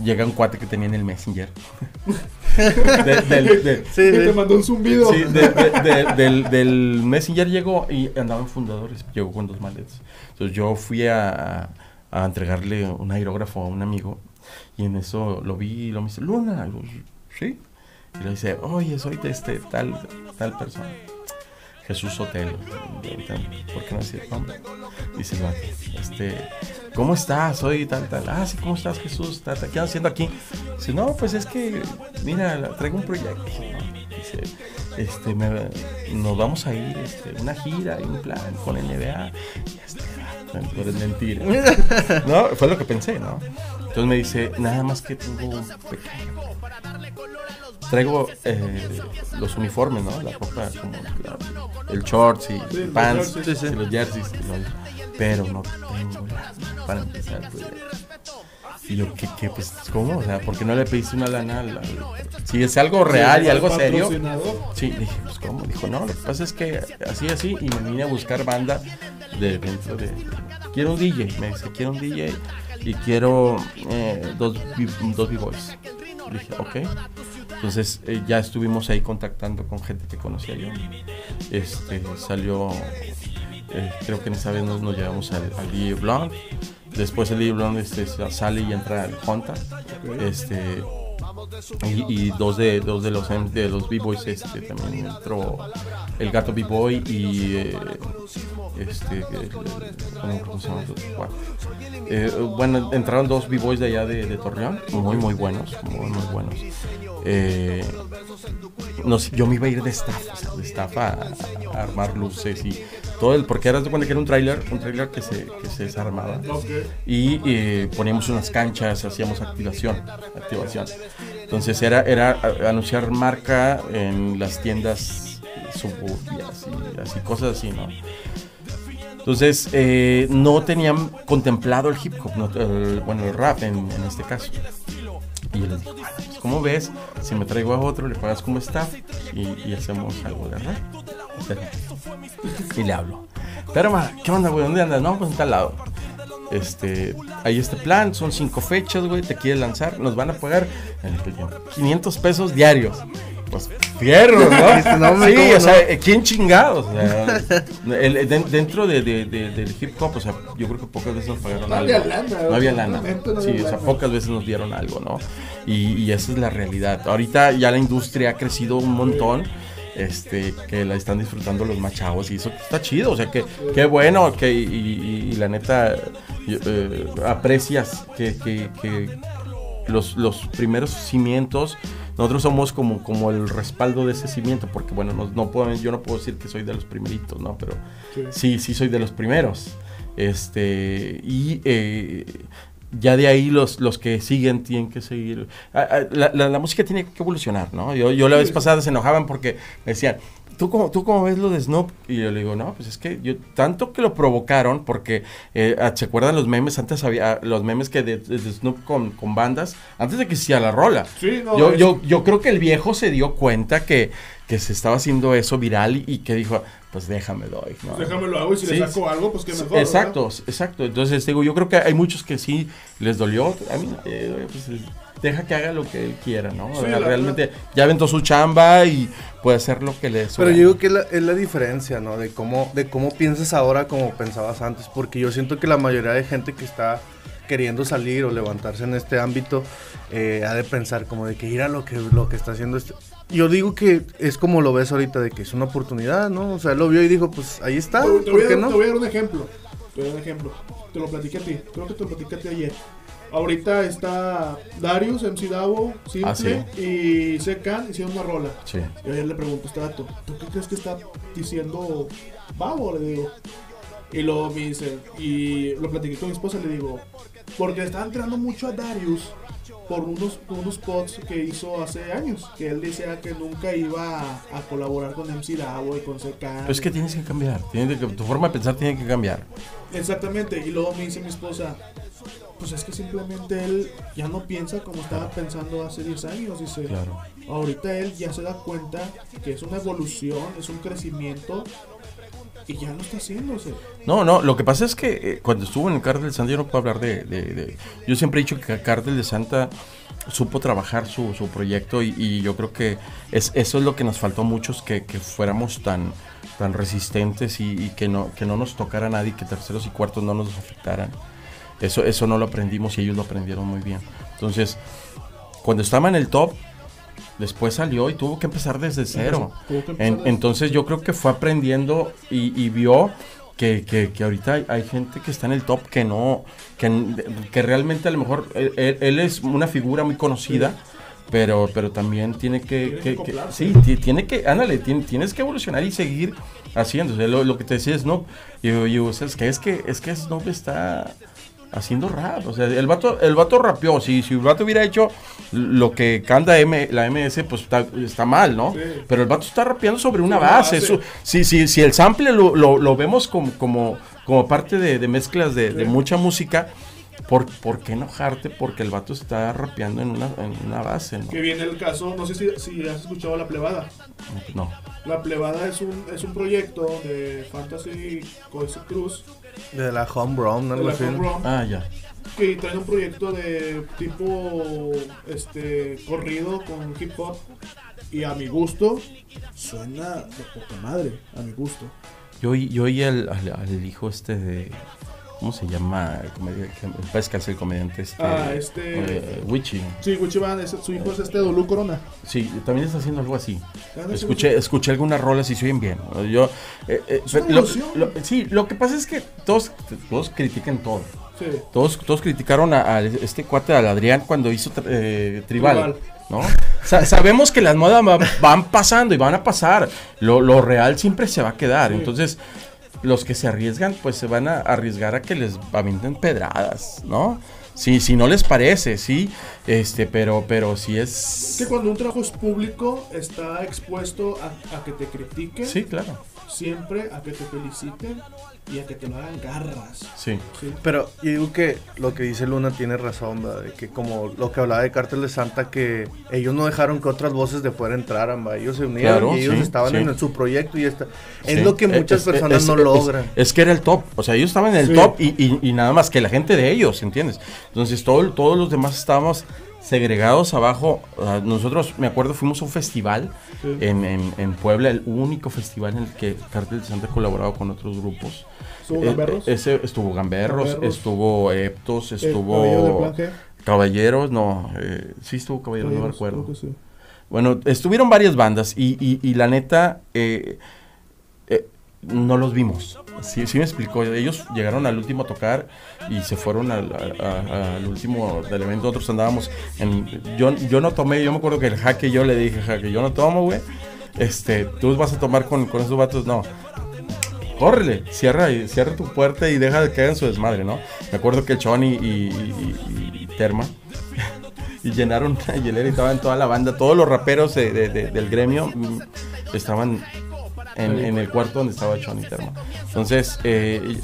llega un cuate que tenía en el Messenger. De- del- de- sí, Que te mandó un zumbido. Sí, de- de- de- del, del Messenger llegó y andaba en fundadores, llegó con dos maletas. Entonces yo fui a, a entregarle un aerógrafo a un amigo y en eso lo vi y lo me dice, Luna, Y yo, sí. Y le dice, oye, soy de este tal, tal persona. Jesús Sotelo. ¿Por qué no decir el nombre? Dice el vato, este, ¿cómo estás? Soy tal, tal. Ah, sí, ¿cómo estás, Jesús? Tal, tal. ¿Qué andas haciendo aquí? Dice, no, pues es que, mira, traigo un proyecto. Dice, este, me- nos vamos a ir, este, una gira y un plan con NBA. Y este, pero es mentira. No, fue lo que pensé, ¿no? Entonces me dice, nada más que tengo un pequeño traigo eh, los uniformes, ¿no? La ropa como la- el shorts y Sí, los pants jerseys. y los jerseys, y pero no tengo lana para empezar proyecto. Y yo, ¿qué, qué, pues, ¿cómo? O sea, ¿por qué no le pediste una lana al- Si es algo real y al algo serio. Sí, dije, pues, ¿cómo? Dijo, no, lo que pasa es que así, así, y me vine a buscar banda de dentro de... Quiero un DJ, me dice, quiero un DJ y quiero eh, dos, dos B-Boys. Dije, ok. Entonces eh, ya estuvimos ahí contactando con gente que conocía yo. Este, salió, eh, creo que en esa vez nos, nos llevamos al, al DJ Blonde. Después el DJ Blonde este, sa- sale y entra al Honta. Este, y, y dos de dos de los de los b-boys este también entró el gato b-boy y eh, este el- el- ¿cómo- se llama? Eh, bueno entraron dos b-boys de allá de, de Torreón muy muy buenos muy muy buenos Eh, no sé, yo me iba a ir de staff o sea, de staff a, a armar luces y todo el porque eras de cuenta que era un trailer un trailer que se que se desarmaba Ok. y eh, poníamos unas canchas, hacíamos activación, activación. Entonces era, era anunciar marca en las tiendas suburbias y así, cosas así, ¿no? Entonces eh, no tenían contemplado el hip hop, no- el- bueno, el rap en, en este caso. Y yo les dije, "Bueno, pues, ¿cómo ves? Si me traigo a otro, le pagas como staff y, hacemos algo de. Y le hablo. Pero, ma, ¿qué onda, güey? ¿Dónde andas? No, pues en tal lado. este, hay este plan, son cinco fechas, güey, te quieres lanzar, nos van a pagar en el 500 pesos diarios. Pues fierro, ¿no? No, hombre, sí, ¿cómo o no? sea, eh, ¿quién chingados? O sea, el- de- dentro de, de- de- del hip hop, o sea, yo creo que pocas veces nos pagaron No algo. había lana, No había lana. no Sí, había o sea, lana. pocas veces nos dieron algo, ¿no? Y, y esa es la realidad. Ahorita ya la industria ha crecido un montón. Este, que la están disfrutando los más chavos y eso está chido, o sea que qué bueno que y, y- y la neta eh, aprecias que, que- que los, los primeros cimientos nosotros somos como, como el respaldo de ese cimiento porque bueno no, no puedo, yo no puedo decir que soy de los primeritos no pero sí sí soy de los primeros este y eh, ya de ahí los, los que siguen tienen que seguir. Ah, ah, La, la- la música tiene que evolucionar, ¿no? Yo, yo la vez pasada se enojaban porque me decían, ¿tú cómo, ¿tú cómo ves lo de Snoop? Y yo le digo, no, pues es que yo, tanto que lo provocaron, porque, eh, ah, ¿se acuerdan los memes? Antes había ah, los memes que de, de Snoop con, con bandas, antes de que hiciera la rola. Sí, no, yo, es- yo, yo creo que el viejo se dio cuenta que, que se estaba haciendo eso viral y, y que dijo, pues déjame doy. ¿no? Déjame lo hago y si Sí, le saco sí. algo, pues que mejor. Exacto, exacto. Entonces, digo, yo creo que hay muchos que sí les dolió. A mí, eh, pues, deja que haga lo que él quiera, ¿no? Sí, O sea, la- realmente ya aventó su chamba y puede hacer lo que le Pero suene. yo digo que es la, es la diferencia, ¿no? De cómo, de cómo piensas ahora como pensabas antes. Porque yo siento que la mayoría de gente que está queriendo salir o levantarse en este ámbito eh, ha de pensar como de que ir a lo que, lo que está haciendo este... Yo digo que es como lo ves ahorita, de que es una oportunidad, ¿no? O sea, él lo vio y dijo, pues ahí está, Te, te voy ¿por qué a, no? te voy a dar un ejemplo. Te voy a dar un ejemplo. Te lo platiqué a ti. Creo que te lo platiqué a ti ayer. Ahorita está Darius, MC Davo, Simple Ah, sí. y Secan hicieron una rola. Sí. Y ayer le pregunto a este dato, ¿tú qué crees que está diciendo Babo? Le digo. Y luego me dice, y lo platiqué con mi esposa, le digo, porque le estaban tirando mucho a Darius por unos, unos spots que hizo hace años, que él decía que nunca iba a, a colaborar con MC Davo y con Secan. Pero es que tienes que cambiar. tienes que- tu forma de pensar tiene que cambiar. Exactamente, y luego me dice mi esposa, pues es que simplemente él ya no piensa como estaba pensando hace 10 años, dice. Claro. Ahorita él ya se da cuenta que es una evolución, es un crecimiento y ya lo está haciéndose. No, no, lo que pasa es que eh, cuando estuvo en el Cártel de Santa, yo no puedo hablar de, de- de- Yo siempre he dicho que el Cártel de Santa supo trabajar su, su proyecto y, y yo creo que es, eso es lo que nos faltó a muchos, que, que fuéramos tan, tan resistentes y, y que, no, que no nos tocara a nadie, que terceros y cuartos no nos afectaran. Eso, eso no lo aprendimos y ellos lo aprendieron muy bien. Entonces, cuando estaba en el top, después salió y tuvo que empezar desde cero. En- desde- entonces yo creo que fue aprendiendo y, y vio que, que- que ahorita hay, hay gente que está en el top que no, que, que realmente a lo mejor él, él- es una figura muy conocida. Pero, pero también tiene que, que que- sí, ti- tiene que, ándale, tien- tienes que evolucionar y seguir haciendo. O sea, lo, lo que te decía Snoop, y yo, o sea, es que es que es que Snoop está haciendo rap. O sea, el vato, el vato rapeó. Si, si el vato hubiera hecho lo que canta M, la MS, pues está, está mal, ¿no? Sí. Pero el vato está rapeando sobre una base. base. Eso- si, si, si el sample lo, lo- lo vemos como, como, como parte de, de mezclas de, mucha música, ¿por, ¿por qué enojarte? Porque el vato está rapeando en una, en una base, ¿no? Que viene el caso, no sé si, si has escuchado La Plebada. No. La Plebada es un, es un proyecto de Fantasy Coise Cruz, De la homegrown, de algo la así. ¿no? Home Run, Ah, ya. que traen un proyecto de tipo este corrido con hip hop y a mi gusto suena de poca madre, a mi gusto. Yo, oí- yo oí al, al- al hijo este de. ¿Cómo se llama? El que es el comediante este. Ah, este- eh, Wichi. Sí, Gucci Van, es- su hijo es este Dolu Corona. Sí, también está haciendo algo así. Ah, Escuché, escuché algunas rolas y se oyen bien. Yo, eh, eh, Es una lo- evolución. lo- sí, lo que pasa es que todos, todos critican todo. Sí. Todos, todos criticaron a, a este cuate, al Adrián, cuando hizo eh, tribal. Tribal. ¿no? Sa- sabemos que las modas va- van pasando y van a pasar. Lo, lo real siempre se va a quedar. Sí. Entonces, los que se arriesgan, pues se van a arriesgar a que les avienten pedradas, ¿no? Sí, si no les parece, sí, este, pero, pero si Es es... que cuando un trabajo es público está expuesto a, a que te critiquen Sí, claro. siempre a que te feliciten y a que te lo hagan garras. Sí. ¿sí? Pero yo digo que lo que dice Luna tiene razón, ¿verdad? De que como lo que hablaba de Cártel de Santa, que ellos no dejaron que otras voces de fuera entraran, ¿va? Ellos se unieron Claro, y ellos sí, estaban sí. en su proyecto y está. Es Sí. lo que Eh, muchas es- personas es- no es- logran. Es, que era el top, o sea, ellos estaban en el Sí. top y, y- y nada más que la gente de ellos, ¿entiendes? Entonces todo, todos los demás estábamos segregados abajo. Nosotros, me acuerdo, fuimos a un festival Sí. en, en- en Puebla, el único festival en el que Cartel de Santa ha colaborado con otros grupos. ¿Estuvo Eh, Gamberros? ese estuvo Gamberros, Gamberros. estuvo Eptos, estuvo. Caballeros, no, eh, sí estuvo Caballeros, no recuerdo. sí. Bueno, estuvieron varias bandas y, y- y la neta, eh, eh, no los vimos. Sí, sí me explicó. Ellos llegaron al último a tocar y se fueron al, a- a- al último del evento. Nosotros andábamos en... Yo, yo no tomé, yo me acuerdo que el jaque, yo le dije, jaque, yo no tomo, güey. Este, tú vas a tomar con, con esos vatos, no. Córrele, cierra, cierra tu puerta y deja de que hagan su desmadre, ¿no? Me acuerdo que el Chon y, y- y- y Terma y llenaron una hielera y estaban toda la banda, todos los raperos de- de- de- del gremio mm, estaban en, en el cuarto donde estaba Chon y Terma. Entonces, eh,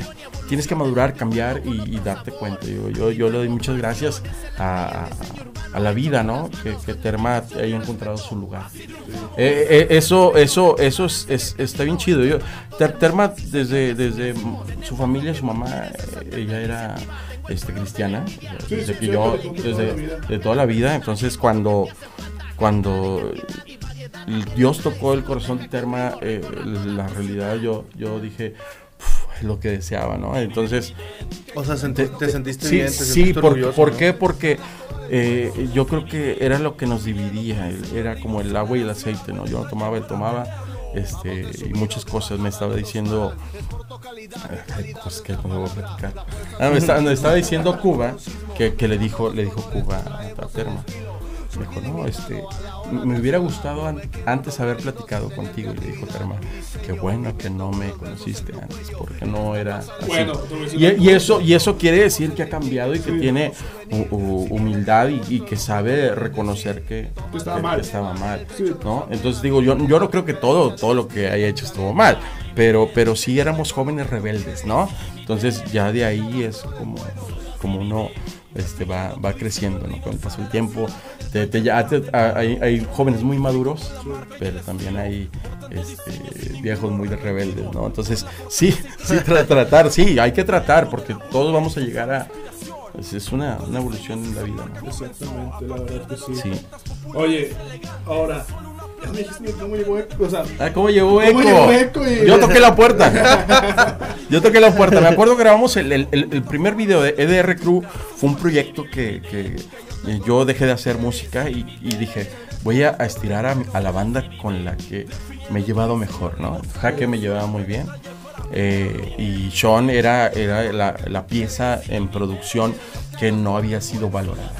tienes que madurar, cambiar y, y darte cuenta. Yo, yo, yo le doy muchas gracias a, a- a la vida, ¿no? Que, que Terma haya encontrado su lugar. Eh, eh, eso, eso, eso es, es- está bien chido. Yo, Ter- Terma, desde, desde su familia, su mamá, eh, ella era este, cristiana. Sí, desde sí, que yo, de toda la desde vida. de toda la vida. Entonces, cuando, cuando Dios tocó el corazón de Terma, eh, la realidad, yo, yo dije, "Uf, es lo que deseaba, ¿no? Entonces, O sea, senti- te, sentiste sí, bien, te sí, sentiste por, orgulloso, ¿por ¿no? qué? Porque eh, yo creo que era lo que nos dividía, era como el agua y el aceite, ¿no? Yo no tomaba, él tomaba, este, y muchas cosas me estaba diciendo, pues que no voy a platicar. Ah, me, estaba, me estaba diciendo Cuba, que, que le dijo, le dijo Cuba a, a Me dijo, no, este, me hubiera gustado an- antes haber platicado contigo. Y le dijo Terma, qué bueno que no me conociste antes, porque no era así. Bueno, y, eso, y eso quiere decir que ha cambiado y que tiene hu- hu- humildad y, y que sabe reconocer que, Que estaba mal. estaba mal, Sí. ¿no? Entonces digo, yo, yo no creo que todo, todo lo que haya hecho estuvo mal, pero, pero sí éramos jóvenes rebeldes, ¿no? Entonces ya de ahí es como, como uno este, va, va creciendo, ¿no? Con el paso del tiempo, te- te- ya te- hay, hay jóvenes muy maduros, pero también hay este, viejos muy rebeldes, ¿no? Entonces, sí, sí, tra- tratar, sí, hay que tratar, porque todos vamos a llegar a... Es, es una, una evolución en la vida, ¿no? Exactamente, la verdad que sí. Sí. Oye, ahora, ya me dijiste que cómo llegó Eco, o sea, Ah, ¿cómo llegó Eco? llegó Eco y- Yo toqué la puerta. Yo toqué la puerta. Me acuerdo que grabamos el, el- el- el primer video de EDR Crew. Fue un proyecto que, que, eh, yo dejé de hacer música y, dije, voy a, estirar a, la banda con la que me he llevado mejor, ¿no? Jaque me llevaba muy bien. Eh, y Sean era, era la, la pieza en producción que no había sido valorada.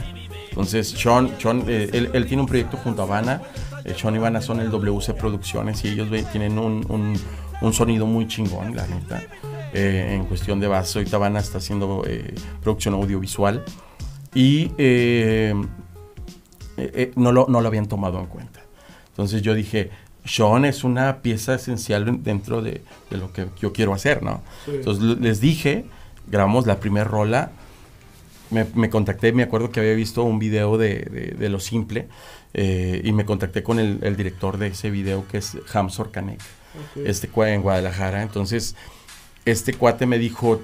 Entonces, Sean, Sean, eh, él, él tiene un proyecto junto a Habana. Eh, Sean y Habana son el WC Producciones y ellos tienen un, un- sonido muy chingón, la neta. eh, en cuestión de base, ahorita Habana está haciendo producción audiovisual y eh, eh, no, lo, no lo habían tomado en cuenta. Entonces yo dije, Sean es una pieza esencial dentro de, de lo que yo quiero hacer, ¿no? Sí. Entonces les dije, grabamos la primera rola, me, me contacté, me acuerdo que había visto un video de, de- de Lo Simple eh, y me contacté con el, el director de ese video que es Hamsor Canek, ok. este cuate en Guadalajara. Entonces, este cuate me dijo,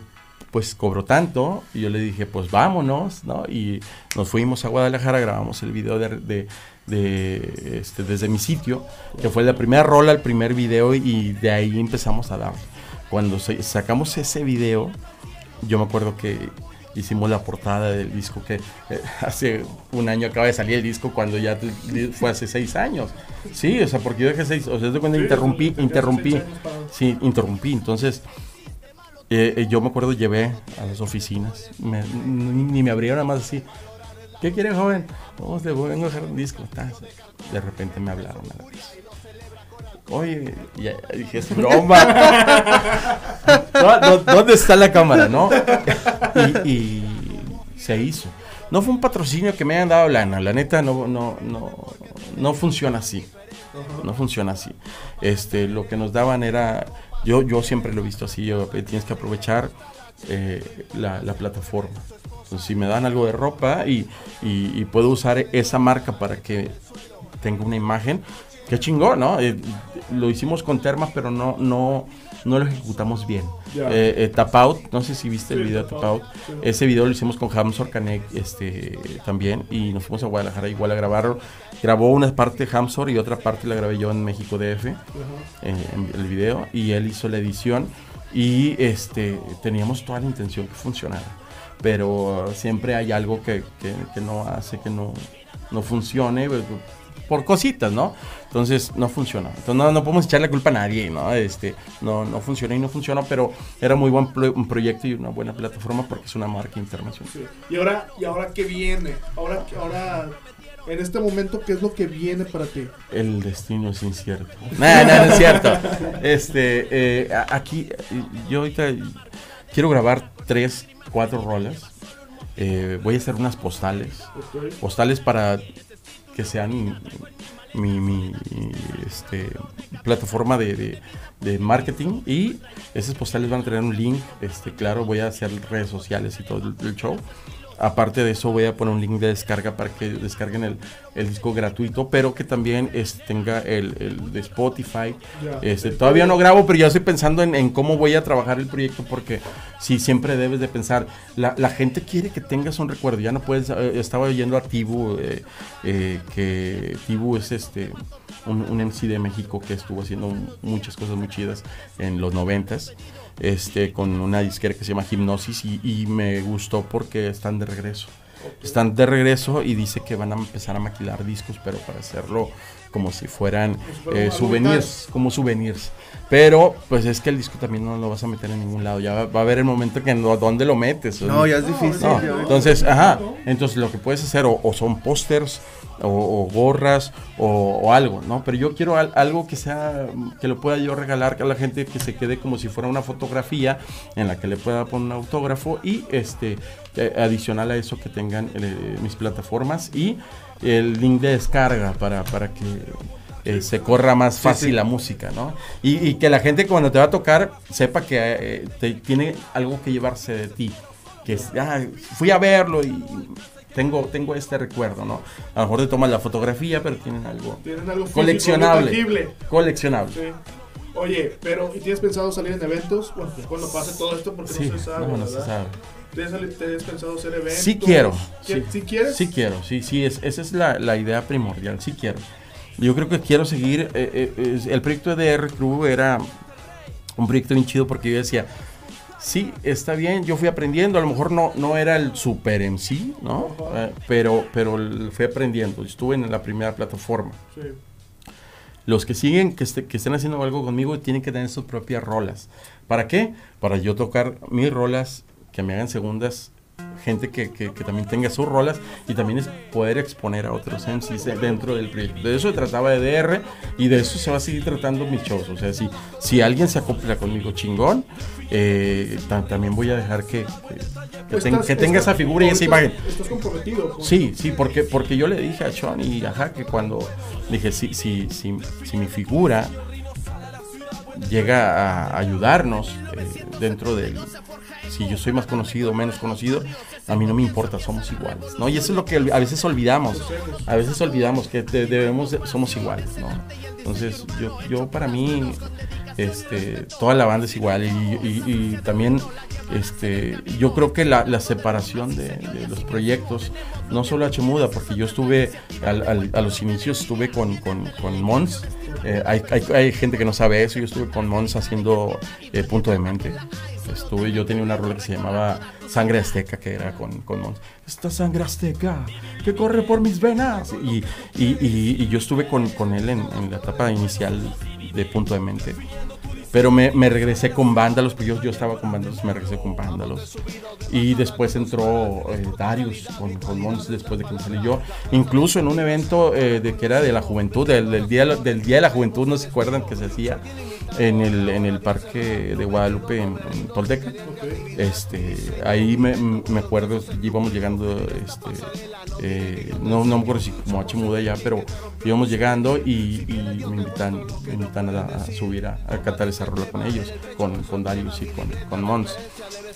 pues cobro tanto. Y yo le dije, pues vámonos, ¿no? Y nos fuimos a Guadalajara, grabamos el video de, de- de, este, desde mi sitio, que fue la primera rola, el primer video, y de ahí empezamos a dar. Cuando sacamos ese video, yo me acuerdo que hicimos la portada del disco que eh, hace un año acaba de salir el disco cuando ya fue hace seis años. Sí, o sea, porque yo dejé seis, o sea, de cuando Sí, interrumpí, interrumpí, sí, interrumpí, entonces eh, eh, yo me acuerdo llevé a las oficinas, ni, me abrieron nada más así. ¿Qué quiere joven? Vamos, le vengo a dejar un disco. De repente me hablaron a la vez. Oye, ya dije, es broma. No, no, ¿Dónde está la cámara, no? Y, y se hizo. No fue un patrocinio que me hayan dado lana, la neta no, no, no, no funciona así. No funciona así. Este, lo que nos daban era Yo, yo siempre lo he visto así, eh, tienes que aprovechar eh, la, la plataforma. Si me dan algo de ropa y, y- puedo usar esa marca para que tenga una imagen, qué chingón, ¿no? Eh, lo hicimos con Terma, pero no, no, no lo ejecutamos bien. Eh, eh, Tap Out, no sé si viste el video de Tap Out. Ese video lo hicimos con Hamsor Canek este, también y nos fuimos a Guadalajara igual a grabarlo. Grabó una parte Hamsor y otra parte la grabé yo en México DF, eh, en el video, y él hizo la edición y este, teníamos toda la intención que funcionara. Pero siempre hay algo que, que- que no hace que no, no funcione por cositas, ¿no? Entonces no funciona. Entonces no, no podemos echarle culpa a nadie, ¿no? Este, no, no funciona y no funciona, pero era muy buen pro- un proyecto y una buena plataforma porque es una marca internacional. Sí. Y ahora, ¿y ahora qué viene? Ahora, ahora, en este momento, ¿qué es lo que viene para ti? El destino es incierto. No, no, no es cierto. Este, eh, aquí, yo ahorita quiero grabar tres, cuatro rolas. Eh, voy a hacer unas postales. Ok. Postales para que sean mi, este, plataforma de, de- marketing. Y esas postales van a tener un link. Este, claro, voy a hacer redes sociales y todo el show. Aparte de eso, voy a poner un link de descarga para que descarguen el, el disco gratuito, pero que también tenga el, el de Spotify. Este, todavía no grabo, pero ya estoy pensando en, en cómo voy a trabajar el proyecto, porque sí, siempre debes de pensar, la, la gente quiere que tengas un recuerdo, ya no puedes, eh, estaba oyendo a Tibu, eh, eh, que Tibu es este, un, un MC de México que estuvo haciendo muchas cosas muy chidas en los noventas, este, con una disquera que se llama Hipnosis y, y me gustó porque están de regreso. Están de regreso y dice que van a empezar a maquilar discos, pero para hacerlo como si fueran fueran eh, souvenirs, como souvenirs. Pero pues es que el disco también no lo vas a meter en ningún lado. Ya va, va a haber el momento que no, ¿dónde lo metes? No, ya es difícil. No, entonces, ajá, entonces lo que puedes hacer o, o son pósters o, o gorras o, o algo, ¿no? Pero yo quiero al- algo que sea, que lo pueda yo regalar a la gente que se quede como si fuera una fotografía en la que le pueda poner un autógrafo y este, eh, adicional a eso que tengan eh, mis plataformas y el link de descarga para, para que eh, se corra más fácil sí. la música, ¿no? Y, y que la gente cuando te va a tocar sepa que eh, te- tiene algo que llevarse de ti. Que es, ah, fui a verlo y tengo, tengo este recuerdo, ¿no? A lo mejor te tomas la fotografía, pero tienen algo Tienen algo físico, coleccionable. Coleccionable. Sí. Oye, pero ¿y tienes pensado salir en eventos? Bueno, pues cuando pase todo esto, porque Sí, no se sabe, no, no se sabe. ¿Tienes, pensado hacer eventos? Sí quiero. ¿Qui- Sí, ¿Sí quieres? Sí quiero, sí, sí, es, esa es la, la idea primordial, sí quiero. Yo creo que quiero seguir, eh, eh, el proyecto de DR Crew era un proyecto bien chido porque yo decía, sí, está bien, yo fui aprendiendo, a lo mejor no, no era el super en sí, ¿no? Eh, pero, pero fui aprendiendo, estuve en la primera plataforma. Sí. Los que siguen, que, este- que estén haciendo algo conmigo, tienen que tener sus propias rolas. ¿Para qué? Para yo tocar mis rolas, que me hagan segundas, gente que, que- que también tenga sus rolas y también es poder exponer a otros MCs dentro del proyecto. De eso se trataba de DR y de eso se va a seguir tratando mis shows. O sea, si, si alguien se acopla conmigo chingón, eh, ta- también voy a dejar que, que- que Pues ten- estás- que tenga esa figura y esa imagen. Estás comprometido. con- Sí, sí, porque, porque yo le dije a Sean y ajá, que cuando dije, si, si, si, si mi figura llega a ayudarnos eh, dentro del, si yo soy más conocido o menos conocido, a mí no me importa, somos iguales, ¿no? Y eso es lo que a veces olvidamos, a veces olvidamos que debemos, de- somos iguales, ¿no? Entonces, yo, yo para mí, este, toda la banda es igual y, y- y también, este, yo creo que la, la separación de, de los proyectos, no solo H Muda, porque yo estuve, al- al- a los inicios estuve con, con, con Mons, eh, hay, hay, hay gente que no sabe eso, yo estuve con Mons haciendo eh, Punto de Mente, estuve, yo tenía una rola que se llamaba Sangre Azteca, que era con, con Mons. Esta sangre azteca que corre por mis venas. Y, y, y- y yo estuve con, con él en, en la etapa inicial de Punto de Mente. Pero me, me regresé con Vándalos, porque yo, yo estaba con Vándalos, me regresé con Vándalos. Y después entró eh, Darius con, con Mons después de que me salí yo. Incluso en un evento eh, de que era de la juventud, del, del día, del día de la Juventud, no se acuerdan que se hacía. En el, en el parque de Guadalupe en, en Tolteca. Este, ahí me, me acuerdo, íbamos llegando, este, eh, no, no me acuerdo si como a Chimuda ya, pero íbamos llegando y, me invitan, me invitan a, a subir a, a cantar esa rola con ellos, con, con Darius y con, con Mons.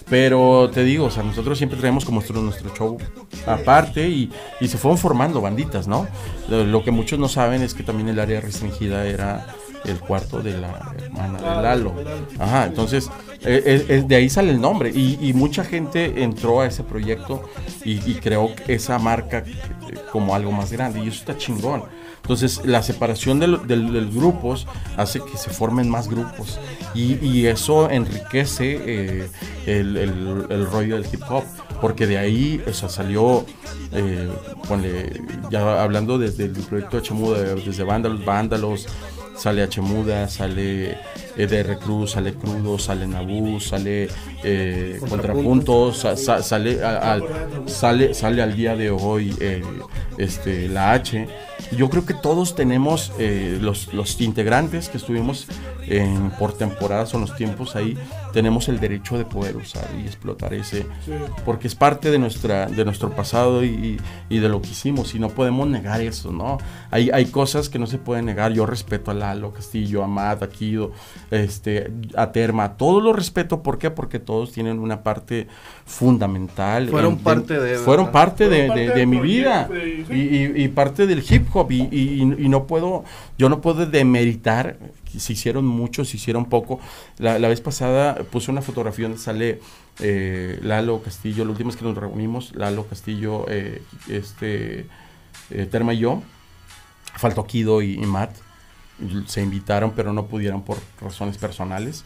Pero te digo, o sea, nosotros siempre traemos como nuestro, nuestro show aparte y, y se fueron formando banditas, ¿no? Lo, lo que muchos no saben es que también el área restringida era el cuarto de la hermana de Lalo. Ajá, entonces eh, eh, eh, de ahí sale el nombre y, mucha gente entró a ese proyecto y, creó esa marca eh, como algo más grande y eso está chingón. Entonces la separación de, los grupos hace que se formen más grupos y, eso enriquece el, rollo del hip hop porque de ahí o salió, ya hablando desde el proyecto de Chamuda, desde Vándalos, Vándalos, sale H-Muda, sale EDR Cruz, sale Crudo, sale Nabú, sale eh, Contrapuntos, sa- sa- sale, a- al, sale, sale al día de hoy eh, este, la H. Yo creo que todos tenemos, eh, los, los integrantes que estuvimos por temporadas o los tiempos ahí, tenemos el derecho de poder usar y explotar ese, porque es parte de, nuestra, de nuestro pasado y, y de lo que hicimos y no podemos negar eso, ¿no? Hay, hay cosas que no se pueden negar. Yo respeto a Lalo Castillo, a Matt, a Kido, este, a Terma, todos los respeto. ¿Por qué? Porque todos tienen una parte fundamental. Fueron en- de- parte de, Fueron ¿verdad? parte de, Fueron de- parte de del mi vida y, y- y- parte del hip hop y, y- y no puedo, yo no puedo demeritar si hicieron mucho, si hicieron poco. La, la vez pasada puse una fotografía donde sale eh, Lalo Castillo, la última vez que nos reunimos, Lalo Castillo, eh, este, eh, Terma y yo, faltó Kido y, y Matt, se invitaron pero no pudieron por razones personales.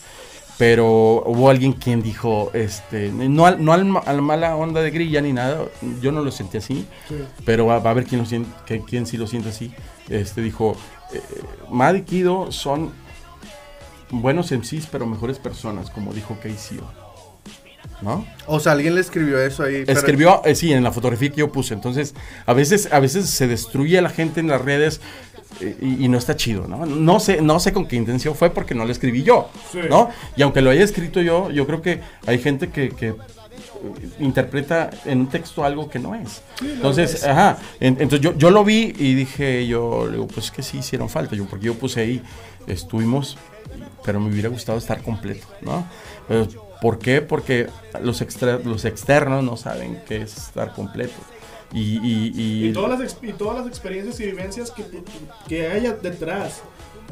Pero hubo alguien quien dijo, este, no al, no al, al mala onda de grilla ni nada, yo no lo sentí así, Sí. pero va, va a haber quien, lo siente, que, quien sí lo siente así. Este dijo, eh, Mad y Kido son buenos MCs, pero mejores personas, como dijo KCO. ¿No? O sea, alguien le escribió eso ahí. pero- Escribió, eh, sí, en la fotografía que yo puse. Entonces, a veces, a veces se destruye a la gente en las redes y, y no está chido, ¿no? No sé, no sé con qué intención fue porque no lo escribí yo, Sí. ¿no? Y aunque lo haya escrito yo, yo creo que hay gente que, que, eh, interpreta en un texto algo que no es. Entonces, ajá, en- entonces yo, yo lo vi y dije, yo, digo, pues es que sí hicieron falta, yo, porque yo puse ahí, estuvimos, pero me hubiera gustado estar completo, ¿no? Eh, ¿Por qué? Porque los, extra- los externos no saben qué es estar completo. Y, y, y- Y todas, las, ex- y todas las experiencias y vivencias que, que haya detrás.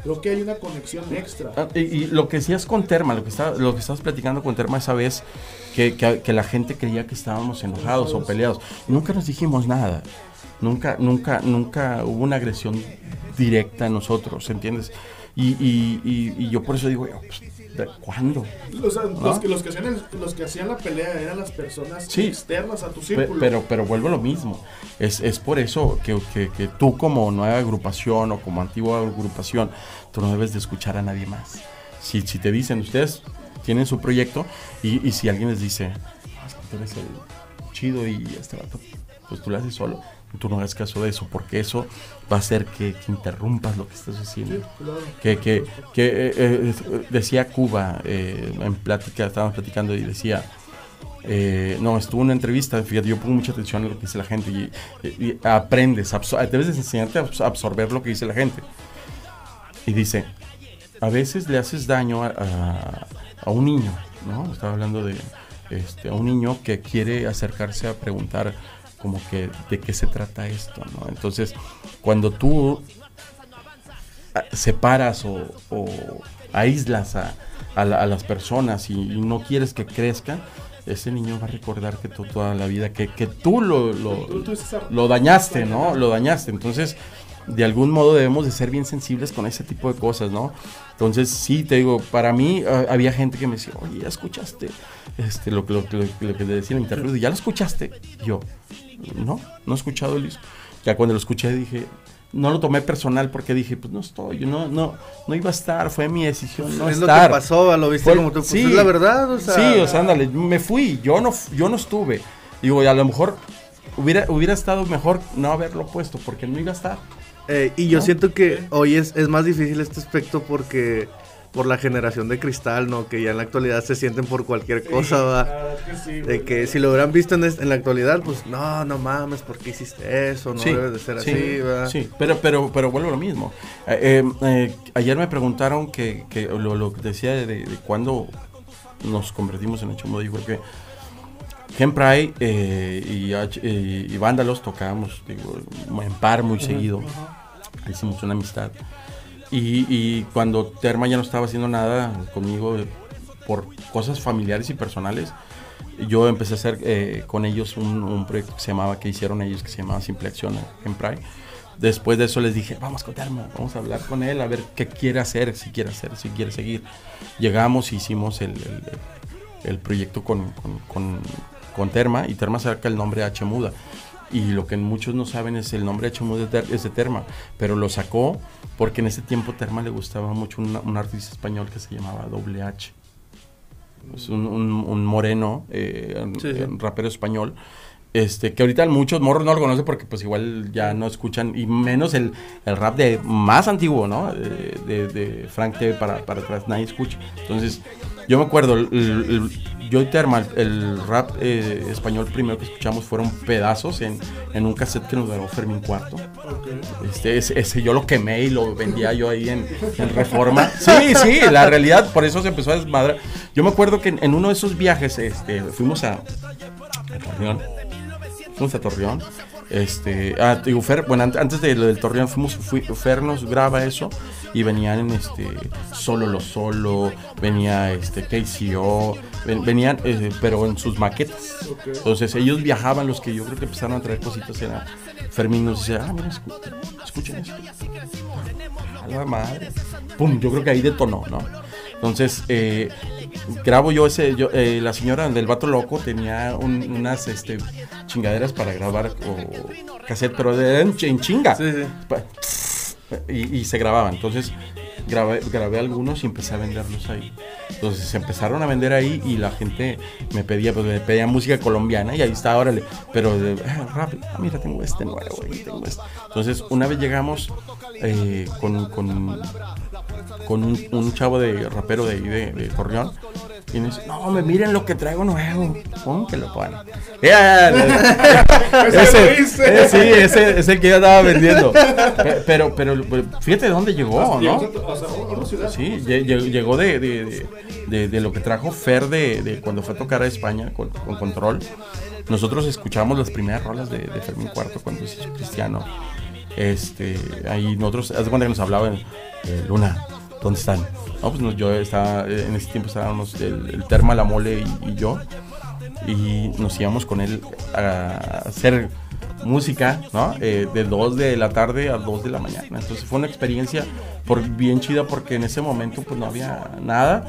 Creo que hay una conexión extra. Ah, y, y lo que decías con Terma, lo que, está, lo que estabas platicando con Terma esa vez, que, que- que la gente creía que estábamos enojados o peleados. Nunca nos dijimos nada. Nunca, nunca, nunca hubo una agresión directa a nosotros, ¿entiendes? Y, y, y- y yo por eso digo, pues, ¿de ¿cuándo? O sea, ¿No? los, que, los, que hacían el- los que hacían la pelea eran las personas Sí. externas a tu círculo. Pero, pero vuelvo a lo mismo. Es, es por eso que, que- que tú como nueva agrupación o como antigua agrupación, tú no debes de escuchar a nadie más. Si, si te dicen, ustedes tienen su proyecto y, y si alguien les dice, "Ah, es que tú eres el chido y este vato, pues tú lo haces solo, tú no hagas caso de eso, porque eso va a hacer que, que interrumpas lo que estás haciendo. Que, que, que eh, eh, decía Cuba eh, en plática, estábamos platicando y decía, eh, no, estuvo una entrevista, fíjate, yo pongo mucha atención a lo que dice la gente y, y- y aprendes, debes de enseñarte a abs- absorber lo que dice la gente. Y dice, a veces le haces daño a, a- a un niño, ¿no? Estaba hablando de este, a un niño que quiere acercarse a preguntar como que de qué se trata esto, ¿no? Entonces, cuando tú ah, separas o, o aíslas a, a la- a las personas y, y no quieres que crezcan, ese niño va a recordar que tú toda la vida, que, que tú lo, lo, lo dañaste, ¿no? Lo dañaste. Entonces, de algún modo debemos de ser bien sensibles con ese tipo de cosas, ¿no? Entonces, sí, te digo, para mí ah, había gente que me decía, oye, ¿ya escuchaste este, lo, que- lo, que- lo que le decía el internet? ¿Ya lo escuchaste? Y yo, no, no he escuchado el disco. Ya cuando lo escuché dije, no lo tomé personal porque dije, pues no estoy, no, no, no iba a estar, fue mi decisión no es lo que pasó, lo viste Fue- como tú. Pues sí. es la verdad, o sea. Sí, o sea, ándale, me fui, yo no, yo no estuve. Digo, y a lo mejor hubiera, hubiera estado mejor no haberlo puesto porque no iba a estar. Eh, y yo ¿no? siento que hoy es, es más difícil este aspecto porque por la generación de cristal, ¿no? Que ya en la actualidad se sienten por cualquier cosa, va. Que sí, De que si lo hubieran visto en, la actualidad, pues no, no mames, ¿por qué hiciste eso? No debe de ser sí, así, ¿verdad? Sí, pero, pero, pero vuelvo a lo mismo. Eh, eh, eh, ayer me preguntaron que, que lo, lo que decía de, de cuándo nos convertimos en hecho modo, digo que Hempray eh, y, H- eh, y Vándalos tocábamos digo, en par muy seguido. Hicimos una amistad. Y, y cuando Terma ya no estaba haciendo nada conmigo eh, por cosas familiares y personales, yo empecé a hacer eh, con ellos un, un proyecto que se llamaba, que hicieron ellos, que se llamaba Simple Acción en Pride. Después de eso les dije, vamos con Terma, vamos a hablar con él, a ver qué quiere hacer, si quiere hacer, si quiere seguir. Llegamos, hicimos el, el- el proyecto con, con, con- con Terma y Terma saca el nombre H Muda. Y lo que muchos no saben es el nombre Muda es de- es de Terma, pero lo sacó porque en ese tiempo Terma le gustaba mucho un, un artista español que se llamaba Doble H. Es un, un- un moreno, eh, Sí, sí. un rapero español. Este, que ahorita muchos morros no lo conocen porque pues igual ya no escuchan, y menos el, el rap de más antiguo, ¿no? De, de Frank T para, para atrás, nadie escucha. Entonces, yo me acuerdo, el- el- yo y Terma, el rap eh, español primero que escuchamos fueron pedazos en, en un cassette que nos grabó Fermín Cuarto. Este, ese, ese yo lo quemé y lo vendía yo ahí en, en Reforma. Sí, sí, la realidad, por eso se empezó a desmadrar. Yo me acuerdo que en, en uno de esos viajes este, fuimos a, a Torreón. Fuimos a Torreón. Este, ah, digo, Fer, bueno, an- antes de lo del Torreón, fuimos, fui- Fer nos graba eso y venían este, solo lo solo, venía este, KCO, ven- venían, eh, pero en sus maquetas. Entonces ellos viajaban, los que yo creo que empezaron a traer cositas era Fermín nos decía, ah, mira, escu- escuchen esto. A la madre. Pum, yo creo que ahí detonó, ¿no? Entonces, eh, grabo yo ese, yo, eh, la señora del vato loco tenía un- unas este, chingaderas para grabar o cassette, pero de- en, chinga. Sí, sí. Y, y se grababan. Entonces grabé, grabé algunos y empecé a venderlos ahí. Entonces se empezaron a vender ahí y la gente me pedía, pues, me pedía música colombiana y ahí está, órale. Pero de, ah, ah, mira, tengo este nuevo, y tengo este. Entonces una vez llegamos eh, con, con, con un, chavo de rapero de ahí de, de. Y me dice, no, me miren lo que traigo nuevo. ¿Cómo que lo ponen? Ya, Ese ese, lo hice. eh, sí, ese es el que yo estaba vendiendo. Pe- Pero, pero, pero fíjate de dónde llegó, ¿no? Sí, lle- lle- llegó de, de, de- de- de lo que trajo Fer de, de cuando fue a tocar a España con, con Control. Nosotros escuchamos las primeras rolas de, de Fermín Cuarto cuando se hizo cristiano. Este, ahí nosotros, haz de cuenta que nos hablaban, eh, Luna, ¿dónde están? No, pues nos- yo estaba, eh, en ese tiempo estábamos el, el Terma, la Mole y, y yo. Y nos íbamos con él a hacer música, ¿no? Eh, de 2 de la tarde a 2 de la mañana. Entonces fue una experiencia por, bien chida porque en ese momento pues no había nada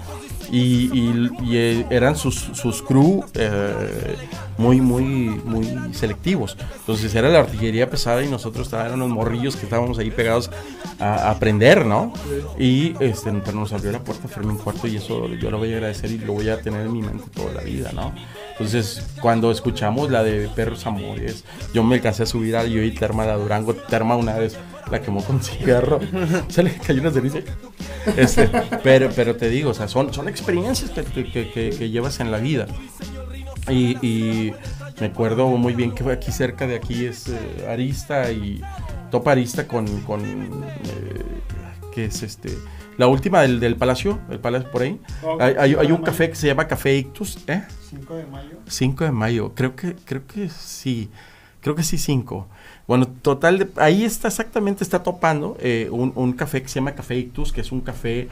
y, y- y, eh, eran sus, sus crew eh, muy, muy, muy selectivos. Entonces era la artillería pesada y nosotros estábamos, eran los morrillos que estábamos ahí pegados a, a aprender, ¿no? Y este, pero nos abrió la puerta Fermín Cuarto y eso yo lo voy a agradecer y lo voy a tener en mi mente toda la vida, ¿no? Entonces, cuando escuchamos la de Perros Amores, yo me alcancé a subir a yo y Terma la Durango. Terma una vez la quemó con cigarro, se le cayó una ceniza. Este, pero, pero te digo, o sea, son, son experiencias que, que- que- llevas en la vida. Y, y me acuerdo muy bien que aquí cerca de aquí es eh, Arista y Topa Arista con, con eh, es este la última del, del Palacio, el Palacio por ahí. Oh, hay, hay- hay un mayo. café que se llama Café Ictus, ¿eh? 5 de mayo. 5 de mayo, creo que, creo que sí, creo que sí 5. Bueno, total, de- ahí está exactamente, está topando eh, un, un café que se llama Café Ictus, que es un café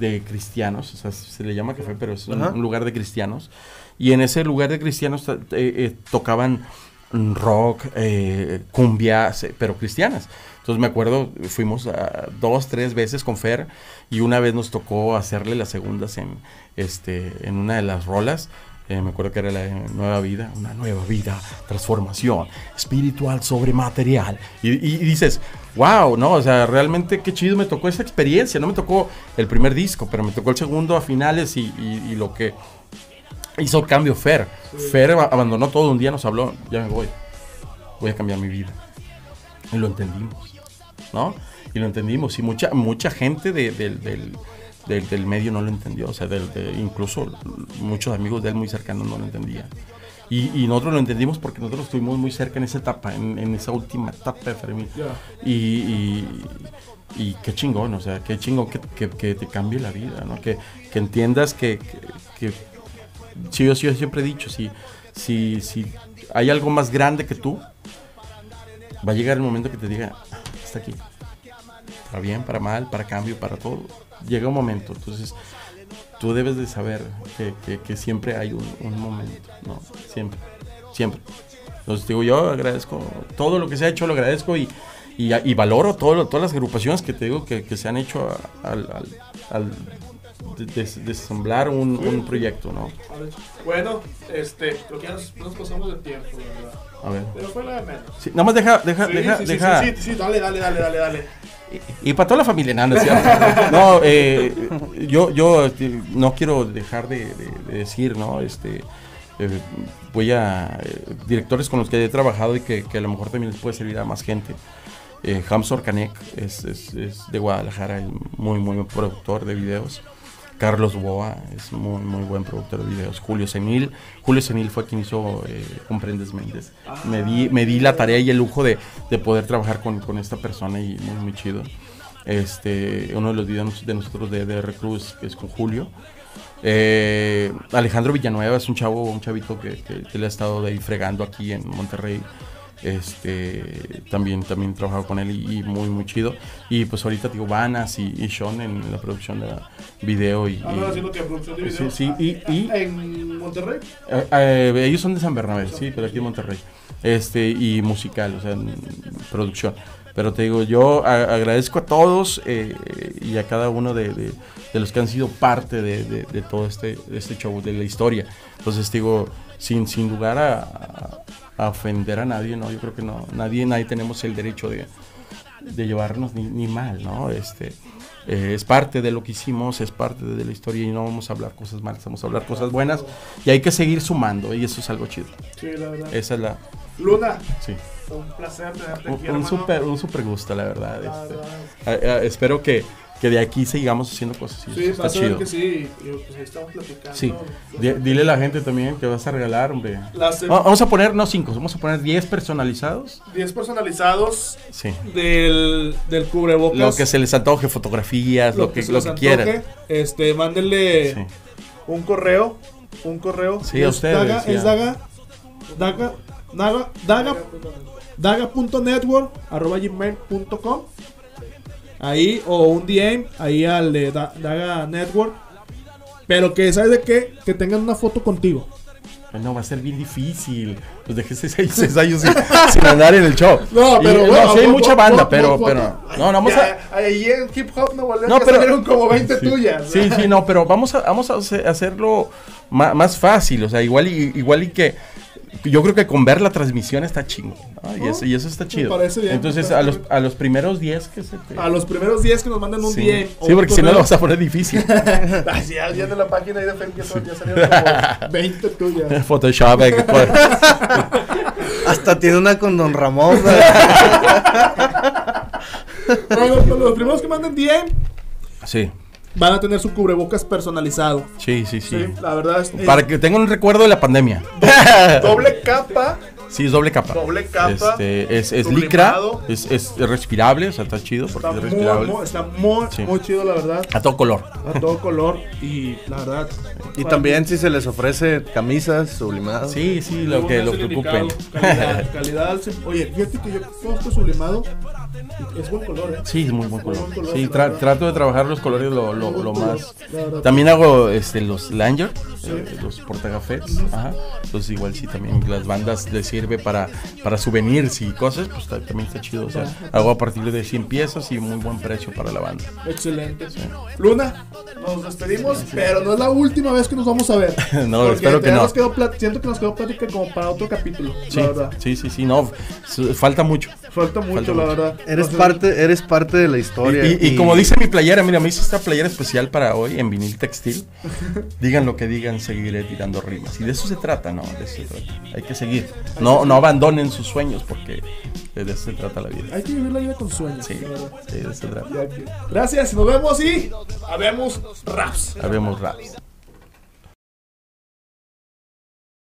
de cristianos, o sea, se le llama café, pero es un, lugar de cristianos. Y en ese lugar de cristianos eh, eh, tocaban rock, eh, cumbia, se- pero cristianas. Entonces me acuerdo, fuimos a dos, tres veces con Fer y una vez nos tocó hacerle las segundas en, este, en una de las rolas. Eh, me acuerdo que era la de Nueva Vida, una nueva vida, transformación espiritual sobre material. Y, y- dices, wow, ¿no? O sea, realmente qué chido me tocó esa experiencia. No me tocó el primer disco, pero me tocó el segundo a finales y, y- y lo que hizo el cambio Fer. Fer ab- abandonó todo, un día nos habló, ya me voy, voy a cambiar mi vida. Y lo entendimos, ¿no? Y lo entendimos. Y mucha, mucha gente de- del- del- del, del medio no lo entendió, o sea, del- de- incluso muchos amigos de él muy cercanos no lo entendían. Y, y nosotros lo entendimos porque nosotros estuvimos muy cerca en esa etapa, en, en esa última etapa de Fermín. Y, y, y qué chingón, o sea, qué chingón que, que- que te cambie la vida, ¿no? Que, que entiendas que, que, sí, yo, yo siempre he dicho, si, si, si hay algo más grande que tú, va a llegar el momento que te diga, "Ah, está aquí. Para bien, para mal, para cambio, para todo. Llega un momento, entonces tú debes de saber que, siempre hay un, momento, ¿no? Siempre, siempre. Entonces digo, yo agradezco todo lo que se ha hecho, lo agradezco y, valoro todo, todas las agrupaciones que te digo que, se han hecho al, des- desemblar un, un proyecto, ¿no? Bueno, este, creo que ya nos, nos pasamos de tiempo, la verdad. A ver. Pero fue la de menos. Sí, nada más deja, deja, Sí, deja, sí, deja. sí, sí, dale, dale, dale, dale, dale. Y, y para toda la familia, no, no. No, eh, yo, yo eh, no quiero dejar de, de- de decir, ¿no? Este, eh, voy a eh, directores con los que he trabajado y que, que a lo mejor también les puede servir a más gente. Eh, Hamsor Canek es, es- es de Guadalajara, es muy, muy productor de videos. Carlos Boa es muy, muy buen productor de videos. Julio Senil. Julio Senil fue quien hizo eh, Comprendes Méndez. Me di, me di la tarea y el lujo de, de poder trabajar con, con esta persona y muy, muy chido. Este, uno de los videos de nosotros de DR Cruz es con Julio. Eh, Alejandro Villanueva es un chavo, un chavito que, que- que le ha estado de ahí fregando aquí en Monterrey. Este, también, también he trabajado con él y, y muy, muy chido. Y pues ahorita digo, Vanas y, y Sean en la producción de video y, haciendo que producción de Sí, video. sí, y- y- En Monterrey. eh, eh, ellos son de San Bernabé, sí, pero aquí en Monterrey. Este, y musical, o sea, en producción. Pero te digo, yo a- agradezco a todos eh, y a cada uno de, de- de los que han sido parte de, de- todo este, este show, de la historia. Entonces, digo, sin, sin lugar a, a- a ofender a nadie, ¿no? Yo creo que no, nadie, nadie tenemos el derecho de, de llevarnos ni, ni mal, ¿no? Este, eh, es parte de lo que hicimos, es parte de la historia y no vamos a hablar cosas malas, vamos a hablar cosas buenas y hay que seguir sumando y eso es algo chido. Sí, la verdad. Esa es la, Luna, sí. un placer tenerte Un, aquí, un hermano. super, un super gusto, la verdad. La este. verdad. Espero que, que de aquí sigamos haciendo cosas. Sí, está vas a ver chido. que sí. Y, pues ahí estamos platicando. Sí. Di- dile a la gente también que vas a regalar, hombre. Las Vamos a poner, no cinco, vamos a poner 10 personalizados. 10 personalizados Sí. del, del cubrebocas. Lo que se les antoje, fotografías, lo, que, lo que antoje. quieran. Este, mándenle Sí. un correo. Un correo. Sí, a Es ustedes, Daga, ya. es daga. Daga. Daga. Daga. Daga.network. Arroba gmail.com. Ahí. O un DM. Ahí al de Da- Daga Network. Pero que, ¿sabes de qué? Que tengan una foto contigo. Pues No, va a ser bien difícil. Pues dejé seis, seis años sin, sin andar en el show. No, pero bueno, sí hay mucha banda, pero, pero. No, no, vamos a. Ahí en Hip Hop Nuevo León No, pero- como 20 Sí. tuyas. Sí, sí, no, pero vamos a, vamos a hace- hacerlo ma- más, fácil, o sea, igual y, igual y que yo creo que con ver la transmisión está chingo, ¿no? y, eso, y eso está me chido. parece bien, Entonces, me a los, a los primeros 10 que se te... A los primeros 10 que nos mandan un sí, DM. o Sí, un porque si no lo vas a poner difícil. Ay, sí, ya viendo la página ahí de Facebook ya, son- ya salieron como 20 tuyas. Photoshop, eh, por- Hasta tiene una con Don Ramón. Bueno, los primeros que manden DM Sí, van a tener su cubrebocas personalizado. sí, sí, Sí, sí. la verdad es, es Para que tengan un recuerdo de la pandemia. doble capa. Sí, es doble capa. Doble capa, Este, es, es licra, es, es respirable, o sea, está chido porque Está es muy, respirable. muy- está muy, Sí. muy chido, la verdad. A todo color. A todo color. Y la verdad. Y también si se les ofrece camisas sublimadas. Sí, sí, lo que, lo que ocupen. Calidad, calidad Oye, fíjate que yo todo esto sublimado es buen color, ¿eh? Sí, es muy buen color. Sí, tra- trato de trabajar los colores lo, lo- lo más. También hago este, los lanyard, eh, los portagafets. Ajá. Entonces, igual sí, también las bandas les sirve para, para souvenirs y cosas, pues ta- también está chido. O sea, hago a partir de 100 piezas y muy buen precio para la banda. Excelente. Luna, nos despedimos, pero no es la última vez que nos vamos a ver. No, Porque espero que no. quedó siento que nos quedó plática como para otro capítulo, Sí, la verdad. sí, sí, sí, no, falta mucho. Falta mucho, Falta la mucho. verdad. Eres parte, eres parte de la historia. Y, y- y como dice mi playera, mira, me hice esta playera especial para hoy en vinil textil. Digan lo que digan, seguiré tirando rimas. Y de eso se trata, ¿no? De eso se trata. Hay que seguir. No, no abandonen sus sueños porque que de eso se trata la vida. Hay que vivir la vida con sueños. Sí, sí, de eso se trata. Gracias, nos vemos y habemos raps. Habemos raps.